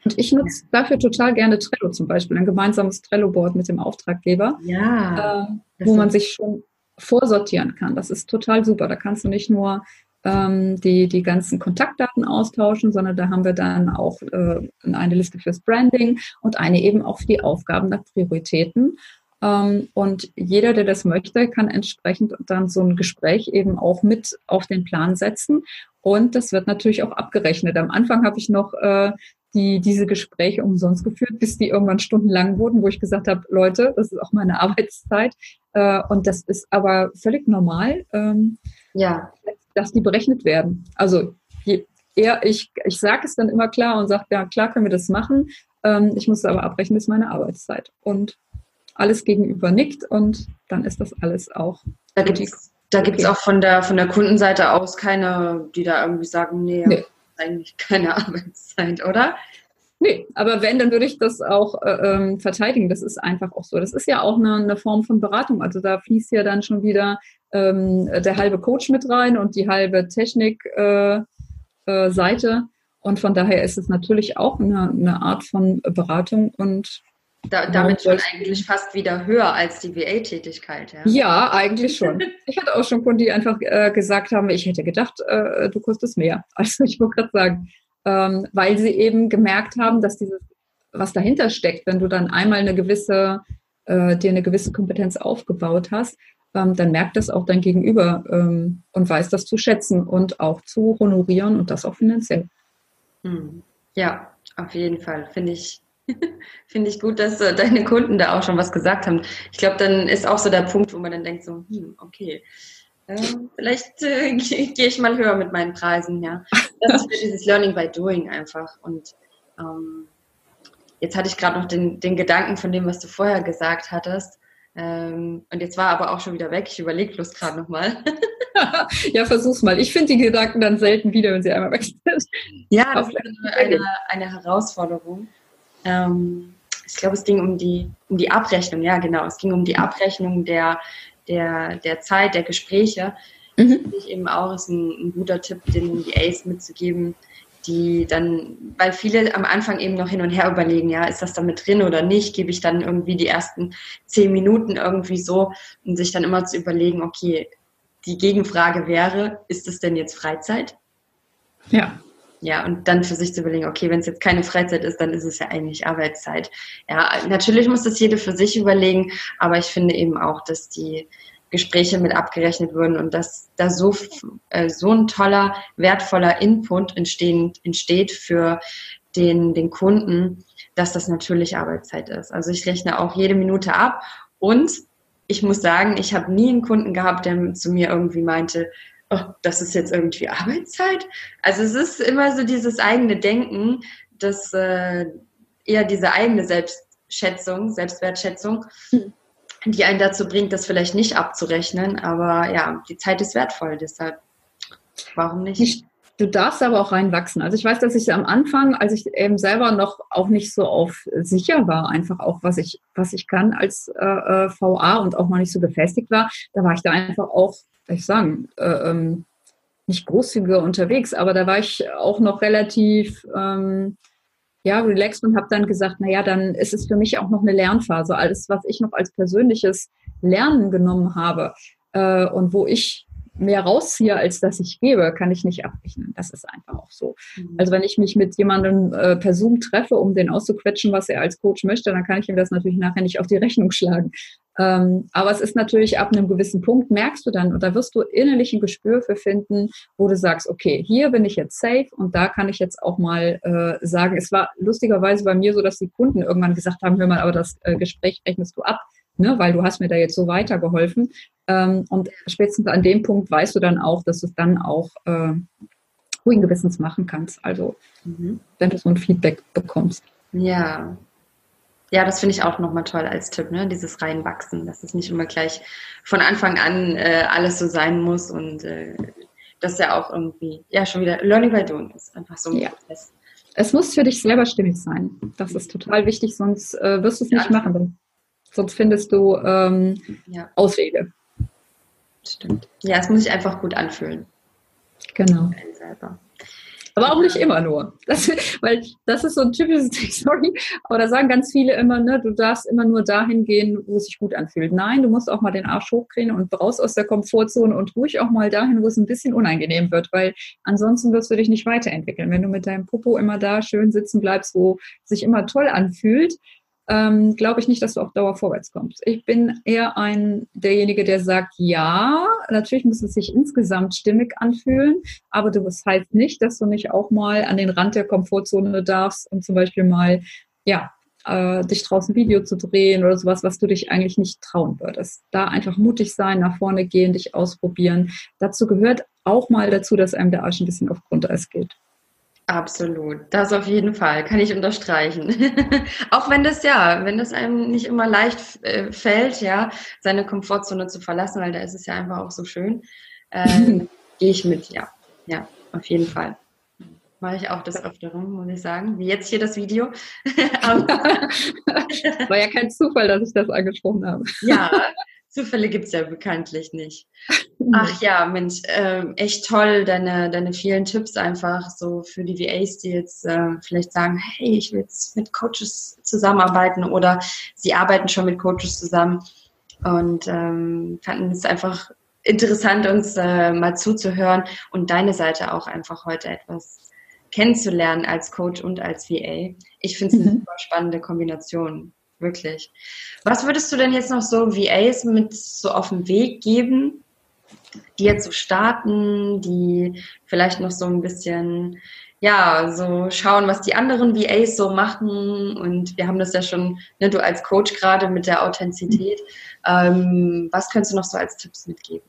Und ich nutze dafür total gerne Trello zum Beispiel, ein gemeinsames Trello-Board mit dem Auftraggeber, ja, äh, wo man sich schon vorsortieren kann. Das ist total super. Da kannst du nicht nur ähm, die, die ganzen Kontaktdaten austauschen, sondern da haben wir dann auch äh, eine Liste fürs Branding und eine eben auch für die Aufgaben nach Prioritäten. Ähm, und jeder, der das möchte, kann entsprechend dann so ein Gespräch eben auch mit auf den Plan setzen. Und das wird natürlich auch abgerechnet. Am Anfang habe ich noch äh, die diese Gespräche umsonst geführt, bis die irgendwann stundenlang wurden, wo ich gesagt habe, Leute, das ist auch meine Arbeitszeit. Äh, und das ist aber völlig normal, ähm, ja. dass die berechnet werden. Also je eher ich, ich sage es dann immer klar und sage, ja, klar können wir das machen. Ähm, ich muss aber abbrechen, das ist meine Arbeitszeit. Und alles gegenüber nickt und dann ist das alles auch. Da gibt es da gibt's auch von der, von der Kundenseite aus keine, die da irgendwie sagen, nee, nee eigentlich keine Arbeitszeit, oder? Nee, aber wenn, dann würde ich das auch äh, ähm, verteidigen. Das ist einfach auch so. Das ist ja auch eine, eine Form von Beratung. Also da fließt ja dann schon wieder ähm, der halbe Coach mit rein und die halbe Technik-Seite. Äh, äh, und von daher ist es natürlich auch eine, eine Art von Beratung und da, damit schon eigentlich fast wieder höher als die VA-Tätigkeit. Ja? ja, eigentlich schon. Ich hatte auch schon Kunden, die einfach äh, gesagt haben, ich hätte gedacht, äh, du kostest mehr. Also ich wollte gerade sagen, ähm, weil sie eben gemerkt haben, dass dieses, was dahinter steckt, wenn du dann einmal eine gewisse, äh, dir eine gewisse Kompetenz aufgebaut hast, ähm, dann merkt das auch dein Gegenüber ähm, und weiß das zu schätzen und auch zu honorieren und das auch finanziell. Hm. Ja, auf jeden Fall. Finde ich Finde ich gut, dass äh, deine Kunden da auch schon was gesagt haben. Ich glaube, dann ist auch so der Punkt, wo man dann denkt, so, hm, okay, äh, vielleicht äh, gehe ich mal höher mit meinen Preisen, ja. Das ist dieses Learning by Doing einfach. Und ähm, jetzt hatte ich gerade noch den, den Gedanken von dem, was du vorher gesagt hattest. Ähm, und jetzt war aber auch schon wieder weg. Ich überlege bloß gerade nochmal. ja, versuch's mal. Ich finde die Gedanken dann selten wieder, wenn sie einmal weg sind. Ja, das ist eine, eine Herausforderung. Ähm, ich glaube, es ging um die, um die Abrechnung, ja genau. Es ging um die Abrechnung der, der, der Zeit, der Gespräche. Mhm. Das finde ich eben auch ist ein, ein guter Tipp, den die Ace mitzugeben, die dann, weil viele am Anfang eben noch hin und her überlegen, ja, ist das da mit drin oder nicht, gebe ich dann irgendwie die ersten zehn Minuten irgendwie so und sich dann immer zu überlegen, okay, die Gegenfrage wäre, ist es denn jetzt Freizeit? Ja. Ja, und dann für sich zu überlegen, okay, wenn es jetzt keine Freizeit ist, dann ist es ja eigentlich Arbeitszeit. Ja, natürlich muss das jede für sich überlegen, aber ich finde eben auch, dass die Gespräche mit abgerechnet würden und dass da so, äh, so ein toller, wertvoller Input entstehen, entsteht für den, den Kunden, dass das natürlich Arbeitszeit ist. Also ich rechne auch jede Minute ab und ich muss sagen, ich habe nie einen Kunden gehabt, der zu mir irgendwie meinte, oh, das ist jetzt irgendwie Arbeitszeit. Also es ist immer so dieses eigene Denken, das äh, eher diese eigene Selbstschätzung, Selbstwertschätzung, hm. die einen dazu bringt, das vielleicht nicht abzurechnen. Aber ja, die Zeit ist wertvoll, deshalb warum nicht? nicht Du darfst aber auch reinwachsen. Also ich weiß, dass ich am Anfang, als ich eben selber noch auch nicht so auf sicher war, einfach auch was ich was ich kann als äh, äh VA und auch mal nicht so gefestigt war, da war ich da einfach auch, soll ich sagen, äh, ähm, nicht großzügiger unterwegs, aber da war ich auch noch relativ ähm, ja, relaxed und habe dann gesagt, naja, dann ist es für mich auch noch eine Lernphase. Alles, was ich noch als persönliches Lernen genommen habe äh, und wo ich mehr rausziehe, als dass ich gebe, kann ich nicht abrechnen. Das ist einfach auch so. Mhm. Also wenn ich mich mit jemandem äh, per Zoom treffe, um den auszuquetschen, was er als Coach möchte, dann kann ich ihm das natürlich nachher nicht auf die Rechnung schlagen. Ähm, aber es ist natürlich ab einem gewissen Punkt, merkst du dann, und da wirst du innerlich ein Gespür für finden, wo du sagst, okay, hier bin ich jetzt safe und da kann ich jetzt auch mal äh, sagen, es war lustigerweise bei mir so, dass die Kunden irgendwann gesagt haben, hör mal, aber das äh, Gespräch rechnest du ab ne, weil du hast mir da jetzt so weitergeholfen. Ähm, und spätestens an dem Punkt weißt du dann auch, dass du es dann auch äh, ruhigen Gewissens machen kannst. Also mhm. wenn du so ein Feedback bekommst. Ja. Ja, das finde ich auch nochmal toll als Tipp, ne? Dieses Reinwachsen, dass es nicht immer gleich von Anfang an äh, alles so sein muss und äh, das ja auch irgendwie, ja, schon wieder Learning by Doing ist. Einfach so ein ja. Prozess. Es muss für dich selber stimmig sein. Das ist total wichtig, sonst äh, wirst du es nicht ja. machen. Sonst findest du ähm, ja. Auswege. Stimmt. Ja, es muss sich einfach gut anfühlen. Genau. Aber auch nicht immer nur. Das, weil das ist so ein typisches Ding, sorry, aber da sagen ganz viele immer, ne, du darfst immer nur dahin gehen, wo es sich gut anfühlt. Nein, du musst auch mal den Arsch hochkriegen und raus aus der Komfortzone und ruhig auch mal dahin, wo es ein bisschen unangenehm wird, weil ansonsten wirst du dich nicht weiterentwickeln. Wenn du mit deinem Popo immer da schön sitzen bleibst, wo sich immer toll anfühlt, ähm, glaube ich nicht, dass du auf Dauer vorwärts kommst. Ich bin eher ein derjenige, der sagt, ja, natürlich muss es sich insgesamt stimmig anfühlen, aber du das heißt nicht, dass du nicht auch mal an den Rand der Komfortzone darfst und zum Beispiel mal, ja, äh, dich draußen Video zu drehen oder sowas, was du dich eigentlich nicht trauen würdest. Da einfach mutig sein, nach vorne gehen, dich ausprobieren. Dazu gehört auch mal dazu, dass einem der Arsch ein bisschen auf Grundeis geht. Absolut, das auf jeden Fall, kann ich unterstreichen. auch wenn das ja, wenn das einem nicht immer leicht äh, fällt, ja, seine Komfortzone zu verlassen, weil da ist es ja einfach auch so schön, ähm, gehe ich mit, ja, ja, auf jeden Fall. Mache ich auch das Öfteren, muss ich sagen, wie jetzt hier das Video. War ja kein Zufall, dass ich das angesprochen habe. ja, Zufälle gibt es ja bekanntlich nicht. Ach ja, Mensch, äh, echt toll, deine, deine vielen Tipps einfach so für die VAs, die jetzt äh, vielleicht sagen, hey, ich will jetzt mit Coaches zusammenarbeiten oder sie arbeiten schon mit Coaches zusammen und ähm, fanden es einfach interessant, uns äh, mal zuzuhören und deine Seite auch einfach heute etwas kennenzulernen als Coach und als VA. Ich finde es eine mhm. super spannende Kombination wirklich. Was würdest du denn jetzt noch so VAs mit so auf den Weg geben, die jetzt so starten, die vielleicht noch so ein bisschen, ja, so schauen, was die anderen VAs so machen und wir haben das ja schon, ne, du als Coach gerade mit der Authentizität. Ähm, was könntest du noch so als Tipps mitgeben?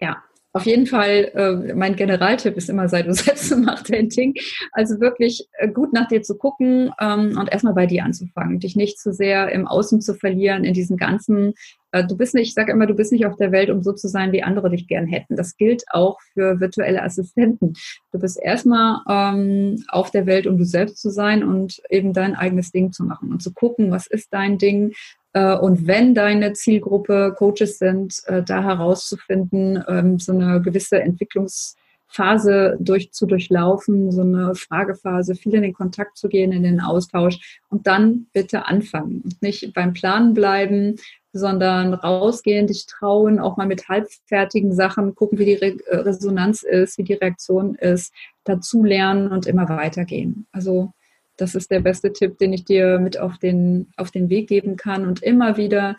Ja, auf jeden Fall, äh, mein Generaltipp ist immer, sei du selbst und mach dein Ding. Also wirklich äh, gut nach dir zu gucken ähm, und erstmal bei dir anzufangen. Dich nicht zu sehr im Außen zu verlieren, in diesen ganzen, äh, du bist nicht, ich sage immer, du bist nicht auf der Welt, um so zu sein, wie andere dich gern hätten. Das gilt auch für virtuelle Assistenten. Du bist erstmal ähm, auf der Welt, um du selbst zu sein und eben dein eigenes Ding zu machen und zu gucken, was ist dein Ding, und wenn deine Zielgruppe Coaches sind, äh, da herauszufinden, ähm, so eine gewisse Entwicklungsphase durch, zu durchlaufen, so eine Fragephase, viel in den Kontakt zu gehen, in den Austausch und dann bitte anfangen nicht beim Planen bleiben, sondern rausgehen, dich trauen, auch mal mit halbfertigen Sachen gucken, wie die Re äh, Resonanz ist, wie die Reaktion ist, dazu lernen und immer weitergehen. Also das ist der beste Tipp, den ich dir mit auf den, auf den Weg geben kann und immer wieder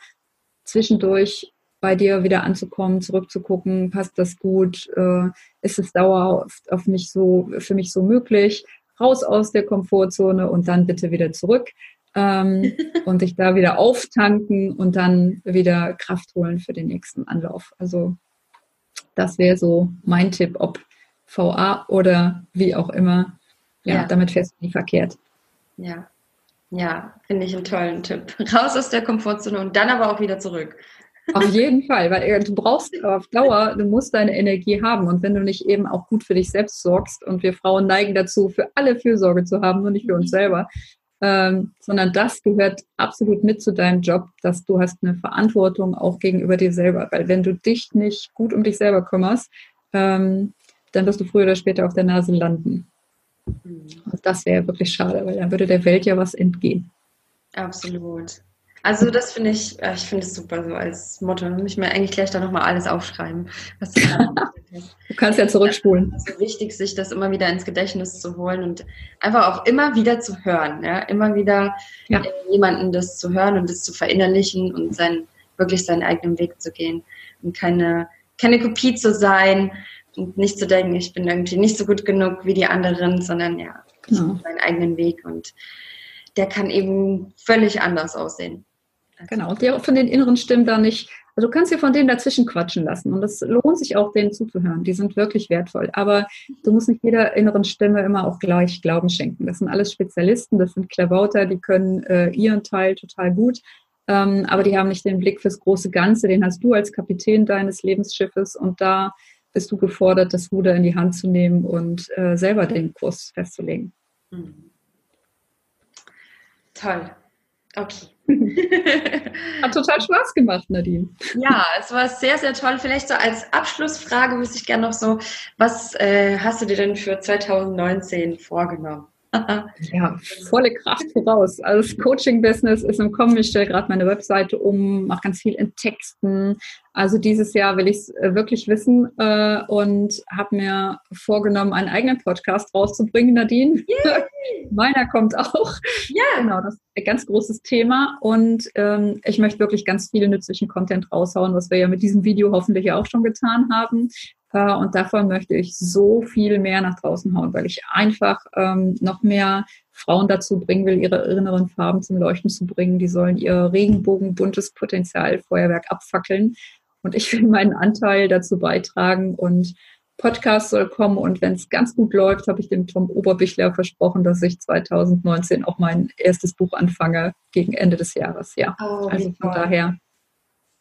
zwischendurch bei dir wieder anzukommen, zurückzugucken, passt das gut, äh, ist es dauerhaft auf mich so, für mich so möglich, raus aus der Komfortzone und dann bitte wieder zurück ähm, und dich da wieder auftanken und dann wieder Kraft holen für den nächsten Anlauf. Also das wäre so mein Tipp, ob VA oder wie auch immer. Ja, ja. damit fährst du nie verkehrt. Ja, ja, finde ich einen tollen Tipp. Raus aus der Komfortzone und dann aber auch wieder zurück. Auf jeden Fall, weil äh, du brauchst auf Dauer, du musst deine Energie haben. Und wenn du nicht eben auch gut für dich selbst sorgst, und wir Frauen neigen dazu, für alle Fürsorge zu haben, nur nicht für uns selber, ähm, sondern das gehört absolut mit zu deinem Job, dass du hast eine Verantwortung auch gegenüber dir selber. Weil wenn du dich nicht gut um dich selber kümmerst, ähm, dann wirst du früher oder später auf der Nase landen. Mhm. Und das wäre wirklich schade, weil dann würde der Welt ja was entgehen. Absolut. Also das finde ich, ich finde es super so als Motto. Ich mir eigentlich gleich da nochmal alles aufschreiben. Was du, du kannst ja zurückspulen. Es ist wichtig, sich das immer wieder ins Gedächtnis zu holen und einfach auch immer wieder zu hören. Ja? Immer wieder ja. jemanden das zu hören und das zu verinnerlichen und sein, wirklich seinen eigenen Weg zu gehen. Und keine, keine Kopie zu sein und nicht zu denken, ich bin irgendwie nicht so gut genug wie die anderen, sondern ja, genau. seinen eigenen Weg und der kann eben völlig anders aussehen. Genau, und der von den inneren Stimmen da nicht, also du kannst dir von denen dazwischen quatschen lassen und es lohnt sich auch, denen zuzuhören. Die sind wirklich wertvoll. Aber du musst nicht jeder inneren Stimme immer auch gleich Glauben schenken. Das sind alles Spezialisten, das sind Klabauter, die können äh, ihren Teil total gut. Ähm, aber die haben nicht den Blick fürs große Ganze. Den hast du als Kapitän deines Lebensschiffes und da bist du gefordert, das Ruder in die Hand zu nehmen und äh, selber den Kurs festzulegen. Mhm. Toll. Okay. Hat total Spaß gemacht, Nadine. Ja, es war sehr, sehr toll. Vielleicht so als Abschlussfrage wüsste ich gerne noch so, was äh, hast du dir denn für 2019 vorgenommen? ja, volle Kraft voraus. Also das Coaching-Business ist im Kommen. Ich stelle gerade meine Webseite um, mache ganz viel in Texten. Also dieses Jahr will ich es äh, wirklich wissen äh, und habe mir vorgenommen, einen eigenen Podcast rauszubringen, Nadine. Meiner kommt auch. Ja. Genau, das ist ein ganz großes Thema. Und ähm, ich möchte wirklich ganz viel nützlichen Content raushauen, was wir ja mit diesem Video hoffentlich auch schon getan haben. Und davon möchte ich so viel mehr nach draußen hauen, weil ich einfach ähm, noch mehr Frauen dazu bringen will, ihre inneren Farben zum Leuchten zu bringen. Die sollen ihr regenbogenbuntes Potenzial Feuerwerk abfackeln. Und ich will meinen Anteil dazu beitragen und Podcast soll kommen und wenn es ganz gut läuft, habe ich dem Tom Oberbichler versprochen, dass ich 2019 auch mein erstes Buch anfange gegen Ende des Jahres. Ja, oh, also von daher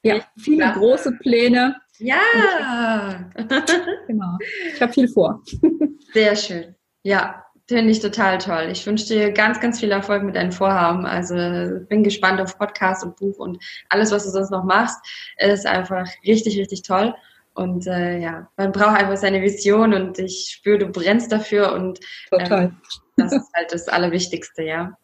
ja, viele große Pläne. Ja. genau. Ich habe viel vor. Sehr schön. Ja, finde ich total toll. Ich wünsche dir ganz, ganz viel Erfolg mit deinen Vorhaben. Also bin gespannt auf Podcast und Buch und alles, was du sonst noch machst. Es ist einfach richtig, richtig toll. Und äh, ja, man braucht einfach seine Vision und ich spüre, du brennst dafür und Total. Ähm, das ist halt das Allerwichtigste, ja.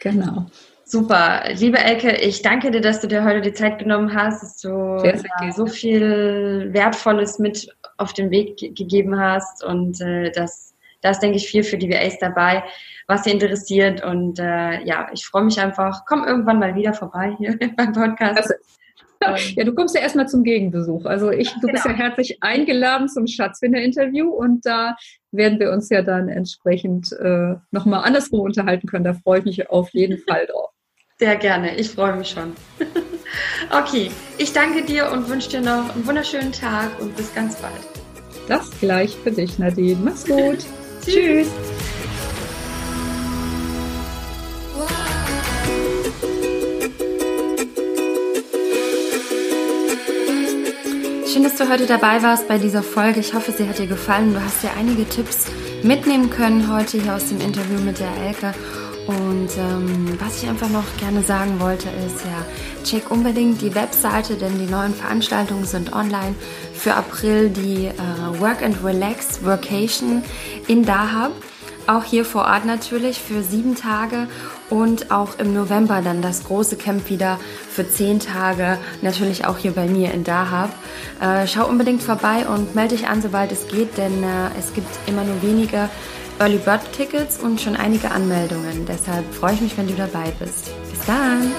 Genau. Super. Liebe Elke, ich danke dir, dass du dir heute die Zeit genommen hast, dass du sehr, sehr so viel Wertvolles mit auf den Weg gegeben hast und äh, das, da ist, denke ich, viel für die VAs dabei, was sie interessiert und äh, ja, ich freue mich einfach. Komm irgendwann mal wieder vorbei hier beim Podcast. Also, ja, du kommst ja erstmal zum Gegenbesuch. Also ich, du genau. bist ja genau. herzlich eingeladen zum Schatzfinder-Interview und da werden wir uns ja dann entsprechend äh, nochmal andersrum unterhalten können. Da freue ich mich auf jeden Fall drauf. Sehr gerne, ich freue mich schon. okay, ich danke dir und wünsche dir noch einen wunderschönen Tag und bis ganz bald. Das gleich für dich, Nadine. Mach's gut. Tschüss. Schön, dass du heute dabei warst bei dieser Folge. Ich hoffe, sie hat dir gefallen. Du hast dir einige Tipps mitnehmen können heute hier aus dem Interview mit der Elke. Und ähm, was ich einfach noch gerne sagen wollte, ist ja, check unbedingt die Webseite, denn die neuen Veranstaltungen sind online für April die äh, Work and Relax Workation in Dahab. Auch hier vor Ort natürlich für sieben Tage und auch im November dann das große Camp wieder für zehn Tage, natürlich auch hier bei mir in Dahab. Äh, schau unbedingt vorbei und melde dich an, sobald es geht, denn äh, es gibt immer nur wenige Early Bird Tickets und schon einige Anmeldungen. Deshalb freue ich mich, wenn du dabei bist. Bis dann!